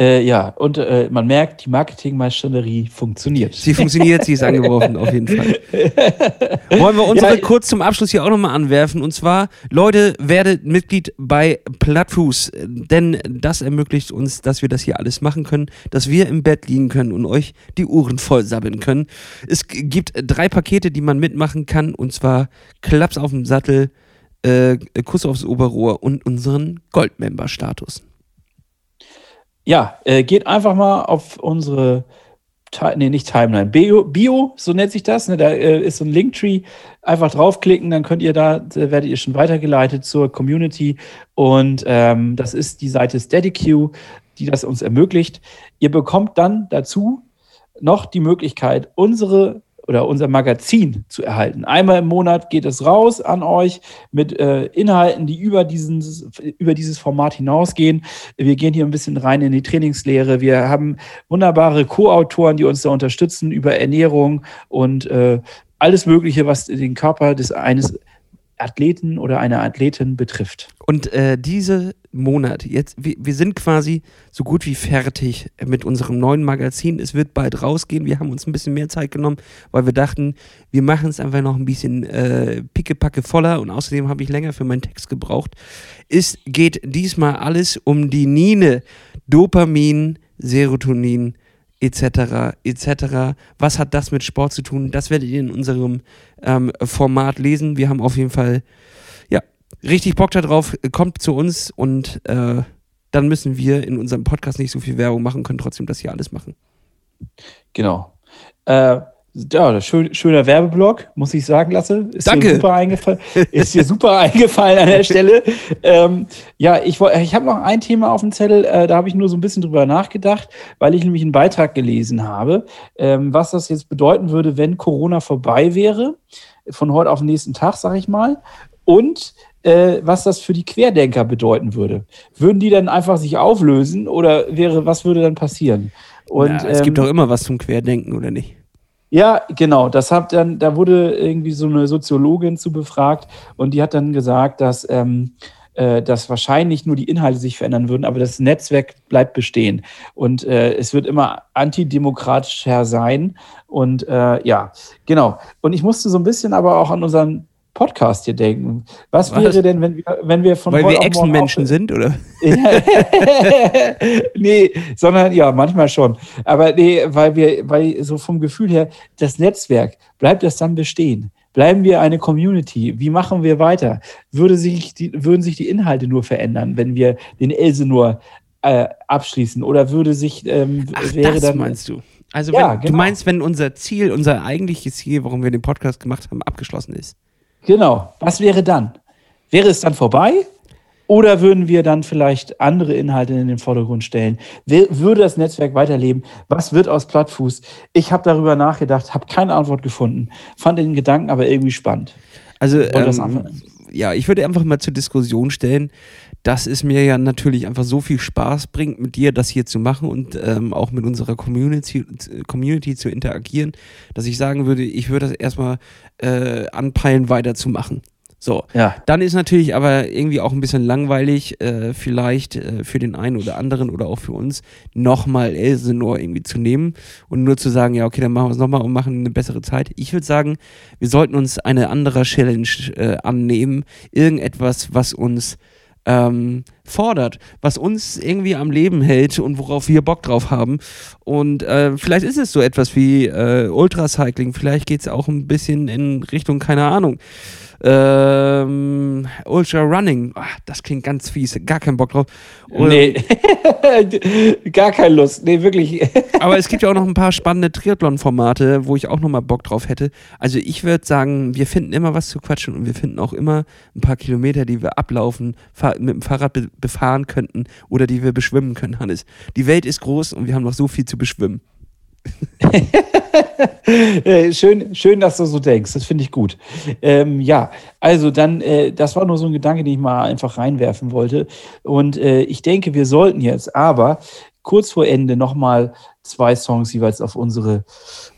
Äh, ja, und äh, man merkt, die Marketingmaschinerie funktioniert. Sie funktioniert, sie ist (laughs) angeworfen, auf jeden Fall. (laughs) Wollen wir unsere ja, kurz zum Abschluss hier auch nochmal anwerfen. Und zwar, Leute, werdet Mitglied bei Plattfuß, denn das ermöglicht uns, dass wir das hier alles machen können, dass wir im Bett liegen können und euch die Uhren voll sabbeln können. Es gibt drei Pakete, die man mitmachen kann, und zwar Klaps auf dem Sattel, äh, Kuss aufs Oberrohr und unseren Goldmember-Status. Ja, äh, geht einfach mal auf unsere, nee, nicht Timeline, Bio, Bio, so nennt sich das. Ne? Da äh, ist so ein Linktree. Einfach draufklicken, dann könnt ihr da, da werdet ihr schon weitergeleitet zur Community. Und ähm, das ist die Seite SteadyQ, die das uns ermöglicht. Ihr bekommt dann dazu noch die Möglichkeit, unsere oder unser Magazin zu erhalten. Einmal im Monat geht es raus an euch mit äh, Inhalten, die über, diesen, über dieses Format hinausgehen. Wir gehen hier ein bisschen rein in die Trainingslehre. Wir haben wunderbare Co-Autoren, die uns da unterstützen über Ernährung und äh, alles Mögliche, was den Körper des eines Athleten oder einer Athletin betrifft. Und äh, diese Monat, jetzt, wir, wir, sind quasi so gut wie fertig mit unserem neuen Magazin. Es wird bald rausgehen. Wir haben uns ein bisschen mehr Zeit genommen, weil wir dachten, wir machen es einfach noch ein bisschen äh, pickepacke voller und außerdem habe ich länger für meinen Text gebraucht. Es geht diesmal alles um die Nine, Dopamin, Serotonin, etc. etc. Was hat das mit Sport zu tun? Das werdet ihr in unserem ähm, Format lesen. Wir haben auf jeden Fall ja richtig Bock darauf. Kommt zu uns und äh, dann müssen wir in unserem Podcast nicht so viel Werbung machen, können trotzdem das hier alles machen. Genau. Äh, ja, schön, schöner Werbeblock, muss ich sagen, Lasse. Ist Danke. Dir super eingefallen, ist dir super (laughs) eingefallen an der Stelle. Ähm, ja, ich, ich habe noch ein Thema auf dem Zettel, äh, da habe ich nur so ein bisschen drüber nachgedacht, weil ich nämlich einen Beitrag gelesen habe, ähm, was das jetzt bedeuten würde, wenn Corona vorbei wäre, von heute auf den nächsten Tag, sage ich mal. Und äh, was das für die Querdenker bedeuten würde. Würden die dann einfach sich auflösen oder wäre, was würde dann passieren? Und, ja, es ähm, gibt doch immer was zum Querdenken, oder nicht? Ja, genau. Das hat dann, da wurde irgendwie so eine Soziologin zu befragt und die hat dann gesagt, dass, ähm, äh, dass wahrscheinlich nur die Inhalte sich verändern würden, aber das Netzwerk bleibt bestehen. Und äh, es wird immer antidemokratischer sein. Und äh, ja, genau. Und ich musste so ein bisschen aber auch an unseren Podcast hier denken. Was, Was? wäre denn, wenn wir, wenn wir von Weil wir Echsenmenschen sind, oder? (laughs) nee, sondern ja, manchmal schon. Aber nee, weil wir, weil so vom Gefühl her, das Netzwerk, bleibt das dann bestehen? Bleiben wir eine Community? Wie machen wir weiter? Würde sich die, würden sich die Inhalte nur verändern, wenn wir den Else nur äh, abschließen? Oder würde sich ähm, Ach, wäre das dann, meinst du? Also ja, wenn, genau. du meinst, wenn unser Ziel, unser eigentliches Ziel, warum wir den Podcast gemacht haben, abgeschlossen ist? Genau. Was wäre dann? Wäre es dann vorbei? Oder würden wir dann vielleicht andere Inhalte in den Vordergrund stellen? Würde das Netzwerk weiterleben? Was wird aus Plattfuß? Ich habe darüber nachgedacht, habe keine Antwort gefunden, fand den Gedanken aber irgendwie spannend. Also, ähm, ja, ich würde einfach mal zur Diskussion stellen, dass es mir ja natürlich einfach so viel Spaß bringt, mit dir das hier zu machen und ähm, auch mit unserer Community, Community zu interagieren, dass ich sagen würde, ich würde das erstmal äh, anpeilen, weiterzumachen. So, ja. dann ist natürlich aber irgendwie auch ein bisschen langweilig, äh, vielleicht äh, für den einen oder anderen oder auch für uns, nochmal Elsenor irgendwie zu nehmen und nur zu sagen, ja, okay, dann machen wir es nochmal und machen eine bessere Zeit. Ich würde sagen, wir sollten uns eine andere Challenge äh, annehmen, irgendetwas, was uns ähm, fordert, was uns irgendwie am Leben hält und worauf wir Bock drauf haben. Und äh, vielleicht ist es so etwas wie äh, Ultracycling, vielleicht geht es auch ein bisschen in Richtung, keine Ahnung, ähm, Ultra Running, ach, das klingt ganz fies, gar keinen Bock drauf. Oder, nee, (laughs) gar keine Lust, nee, wirklich. (laughs) aber es gibt ja auch noch ein paar spannende Triathlon-Formate, wo ich auch nochmal Bock drauf hätte. Also ich würde sagen, wir finden immer was zu quatschen und wir finden auch immer ein paar Kilometer, die wir ablaufen, mit dem Fahrrad befahren könnten oder die wir beschwimmen können, Hannes. Die Welt ist groß und wir haben noch so viel zu beschwimmen. (laughs) schön, schön, dass du so denkst. Das finde ich gut. Ähm, ja, also dann, äh, das war nur so ein Gedanke, den ich mal einfach reinwerfen wollte. Und äh, ich denke, wir sollten jetzt aber kurz vor Ende nochmal zwei Songs jeweils auf unsere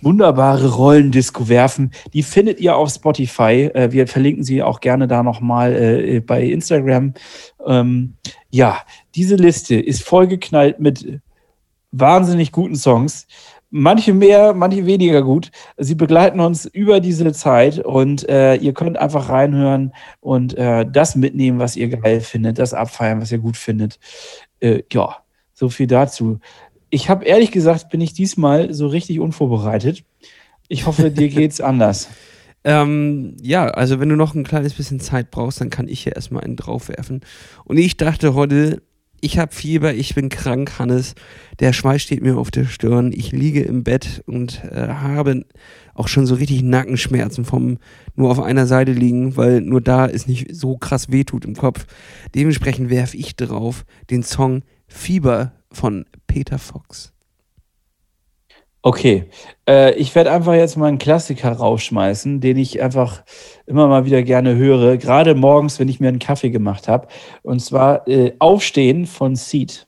wunderbare Rollendisco werfen. Die findet ihr auf Spotify. Äh, wir verlinken sie auch gerne da nochmal äh, bei Instagram. Ähm, ja, diese Liste ist vollgeknallt mit wahnsinnig guten Songs. Manche mehr, manche weniger gut. Sie begleiten uns über diese Zeit und äh, ihr könnt einfach reinhören und äh, das mitnehmen, was ihr geil findet, das abfeiern, was ihr gut findet. Äh, ja, so viel dazu. Ich habe ehrlich gesagt, bin ich diesmal so richtig unvorbereitet. Ich hoffe, dir (laughs) geht's anders. Ähm, ja, also wenn du noch ein kleines bisschen Zeit brauchst, dann kann ich hier erstmal einen draufwerfen. Und ich dachte heute, ich habe Fieber, ich bin krank, Hannes. Der Schweiß steht mir auf der Stirn. Ich liege im Bett und äh, habe auch schon so richtig Nackenschmerzen vom nur auf einer Seite liegen, weil nur da es nicht so krass wehtut im Kopf. Dementsprechend werfe ich drauf den Song Fieber von Peter Fox. Okay, äh, ich werde einfach jetzt mal einen Klassiker rausschmeißen, den ich einfach immer mal wieder gerne höre, gerade morgens, wenn ich mir einen Kaffee gemacht habe. Und zwar äh, Aufstehen von Seed.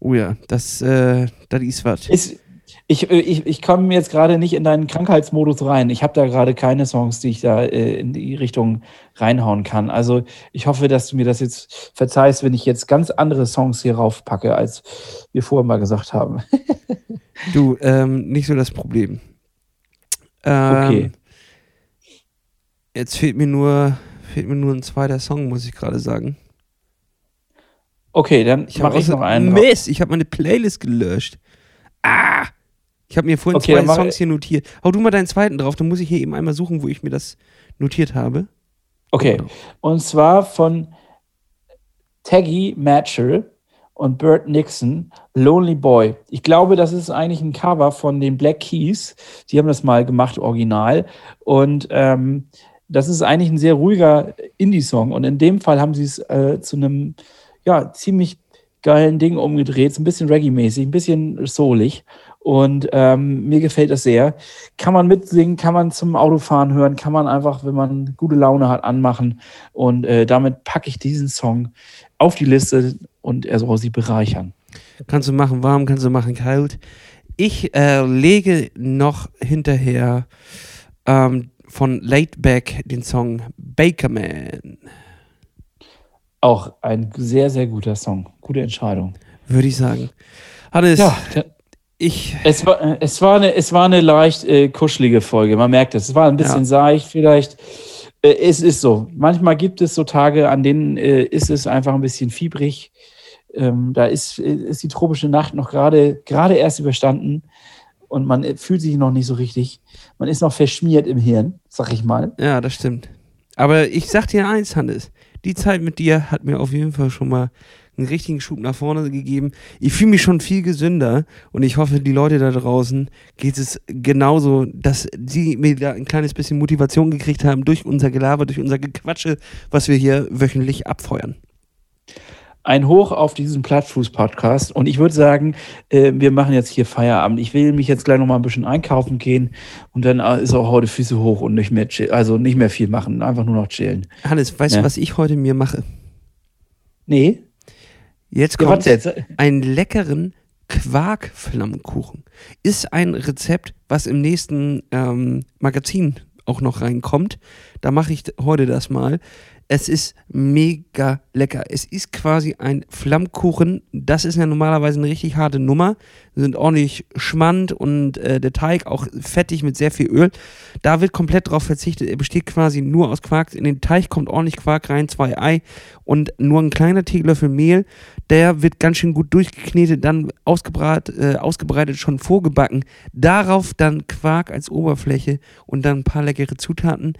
Oh ja, das, äh, das ist was. Ist, ich, äh, ich, ich komme jetzt gerade nicht in deinen Krankheitsmodus rein. Ich habe da gerade keine Songs, die ich da äh, in die Richtung reinhauen kann. Also ich hoffe, dass du mir das jetzt verzeihst, wenn ich jetzt ganz andere Songs hier raufpacke, als wir vorher mal gesagt haben. (laughs) du, ähm, nicht so das Problem. Ähm, okay. Jetzt fehlt mir nur, fehlt mir nur ein zweiter Song, muss ich gerade sagen. Okay, dann mache ich noch einen. Mist, ich habe meine Playlist gelöscht. Ah! Ich habe mir vorhin okay, zwei Songs hier notiert. Hau du mal deinen zweiten drauf, dann muss ich hier eben einmal suchen, wo ich mir das notiert habe. Okay. Und zwar von Taggy Matchell und Bert Nixon, Lonely Boy. Ich glaube, das ist eigentlich ein Cover von den Black Keys. Die haben das mal gemacht, original. Und ähm, das ist eigentlich ein sehr ruhiger Indie-Song. Und in dem Fall haben sie es äh, zu einem ja, ziemlich geilen Ding umgedreht. So ein bisschen Reggae-mäßig, ein bisschen soulig. Und ähm, mir gefällt das sehr. Kann man mitsingen, kann man zum Autofahren hören, kann man einfach, wenn man gute Laune hat, anmachen. Und äh, damit packe ich diesen Song auf die Liste und er soll sie bereichern. Kannst du machen warm, kannst du machen kalt. Ich äh, lege noch hinterher ähm, von Laidback den Song Bakerman. Auch ein sehr, sehr guter Song. Gute Entscheidung. Würde ich sagen. Hannes, ja, ich. Es war, äh, es war, eine, es war eine leicht äh, kuschelige Folge, man merkt es. Es war ein bisschen ja. seicht, vielleicht. Äh, es ist so. Manchmal gibt es so Tage, an denen äh, ist es einfach ein bisschen fiebrig. Ähm, da ist, äh, ist die tropische Nacht noch gerade erst überstanden und man äh, fühlt sich noch nicht so richtig. Man ist noch verschmiert im Hirn, sag ich mal. Ja, das stimmt. Aber ich sag dir eins, Hannes. Die Zeit mit dir hat mir auf jeden Fall schon mal einen richtigen Schub nach vorne gegeben. Ich fühle mich schon viel gesünder und ich hoffe, die Leute da draußen geht es genauso, dass sie mir da ein kleines bisschen Motivation gekriegt haben durch unser Gelaber, durch unser Gequatsche, was wir hier wöchentlich abfeuern ein Hoch auf diesen Plattfuß-Podcast. Und ich würde sagen, äh, wir machen jetzt hier Feierabend. Ich will mich jetzt gleich noch mal ein bisschen einkaufen gehen und dann äh, ist auch heute Füße hoch und nicht mehr chill, also nicht mehr viel machen, einfach nur noch chillen. Hannes, weißt ja. du, was ich heute mir mache? Nee. Jetzt kommt ja, jetzt? einen leckeren Quarkflammkuchen. Ist ein Rezept, was im nächsten ähm, Magazin auch noch reinkommt. Da mache ich heute das mal. Es ist mega lecker. Es ist quasi ein Flammkuchen. Das ist ja normalerweise eine richtig harte Nummer. Sind ordentlich schmand und äh, der Teig auch fettig mit sehr viel Öl. Da wird komplett drauf verzichtet. Er besteht quasi nur aus Quark. In den Teig kommt ordentlich Quark rein, zwei Ei und nur ein kleiner Teelöffel Mehl. Der wird ganz schön gut durchgeknetet, dann ausgebrat, äh, ausgebreitet, schon vorgebacken. Darauf dann Quark als Oberfläche und dann ein paar leckere Zutaten.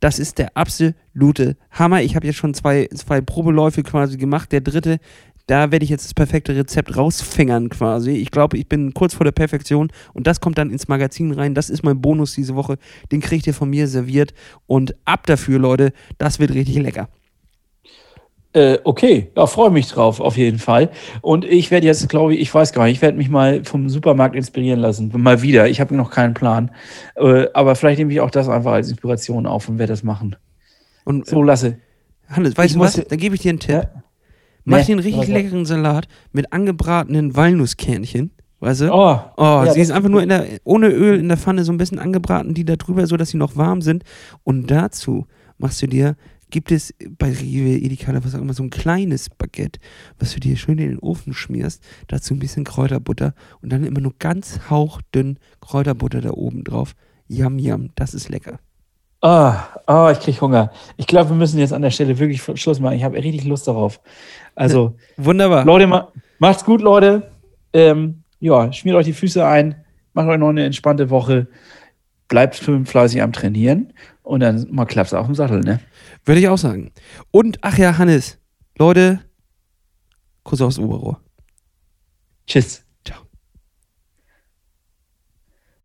Das ist der absolute Hammer. Ich habe jetzt schon zwei, zwei Probeläufe quasi gemacht. Der dritte, da werde ich jetzt das perfekte Rezept rausfängern quasi. Ich glaube, ich bin kurz vor der Perfektion und das kommt dann ins Magazin rein. Das ist mein Bonus diese Woche. Den kriegt ihr von mir serviert und ab dafür, Leute. Das wird richtig lecker. Äh, okay, da freue mich drauf, auf jeden Fall. Und ich werde jetzt, glaube ich, ich weiß gar nicht, ich werde mich mal vom Supermarkt inspirieren lassen. Mal wieder. Ich habe noch keinen Plan. Äh, aber vielleicht nehme ich auch das einfach als Inspiration auf und werde das machen. Und so lasse. Hannes, weißt du was? Dann gebe ich dir einen Tipp. Ja? Mach Nee, dir einen richtig leckeren Salat mit angebratenen Walnusskernchen. Weißt du? Oh, Oh, ja, sie ist einfach nur in der, ohne Öl in der Pfanne so ein bisschen angebraten, die da drüber, so dass sie noch warm sind. Und dazu machst du dir, gibt es bei Rewe, Edeka, oder was auch immer, so ein kleines Baguette, was du dir schön in den Ofen schmierst. Dazu ein bisschen Kräuterbutter und dann immer nur ganz hauchdünn Kräuterbutter da oben drauf. Yum, yum, das ist lecker. Oh, oh, ich krieg Hunger. Ich glaube, wir müssen jetzt an der Stelle wirklich Schluss machen. Ich habe richtig Lust darauf. Also, (laughs) Wunderbar. Leute, ma macht's gut, Leute. Ähm, ja, schmiert euch die Füße ein, macht euch noch eine entspannte Woche, bleibt fleißig am Trainieren und dann mal klappt's auf dem Sattel, ne? Würde ich auch sagen. Und, ach ja, Hannes, Leute, Kuss aufs Oberrohr. Tschüss.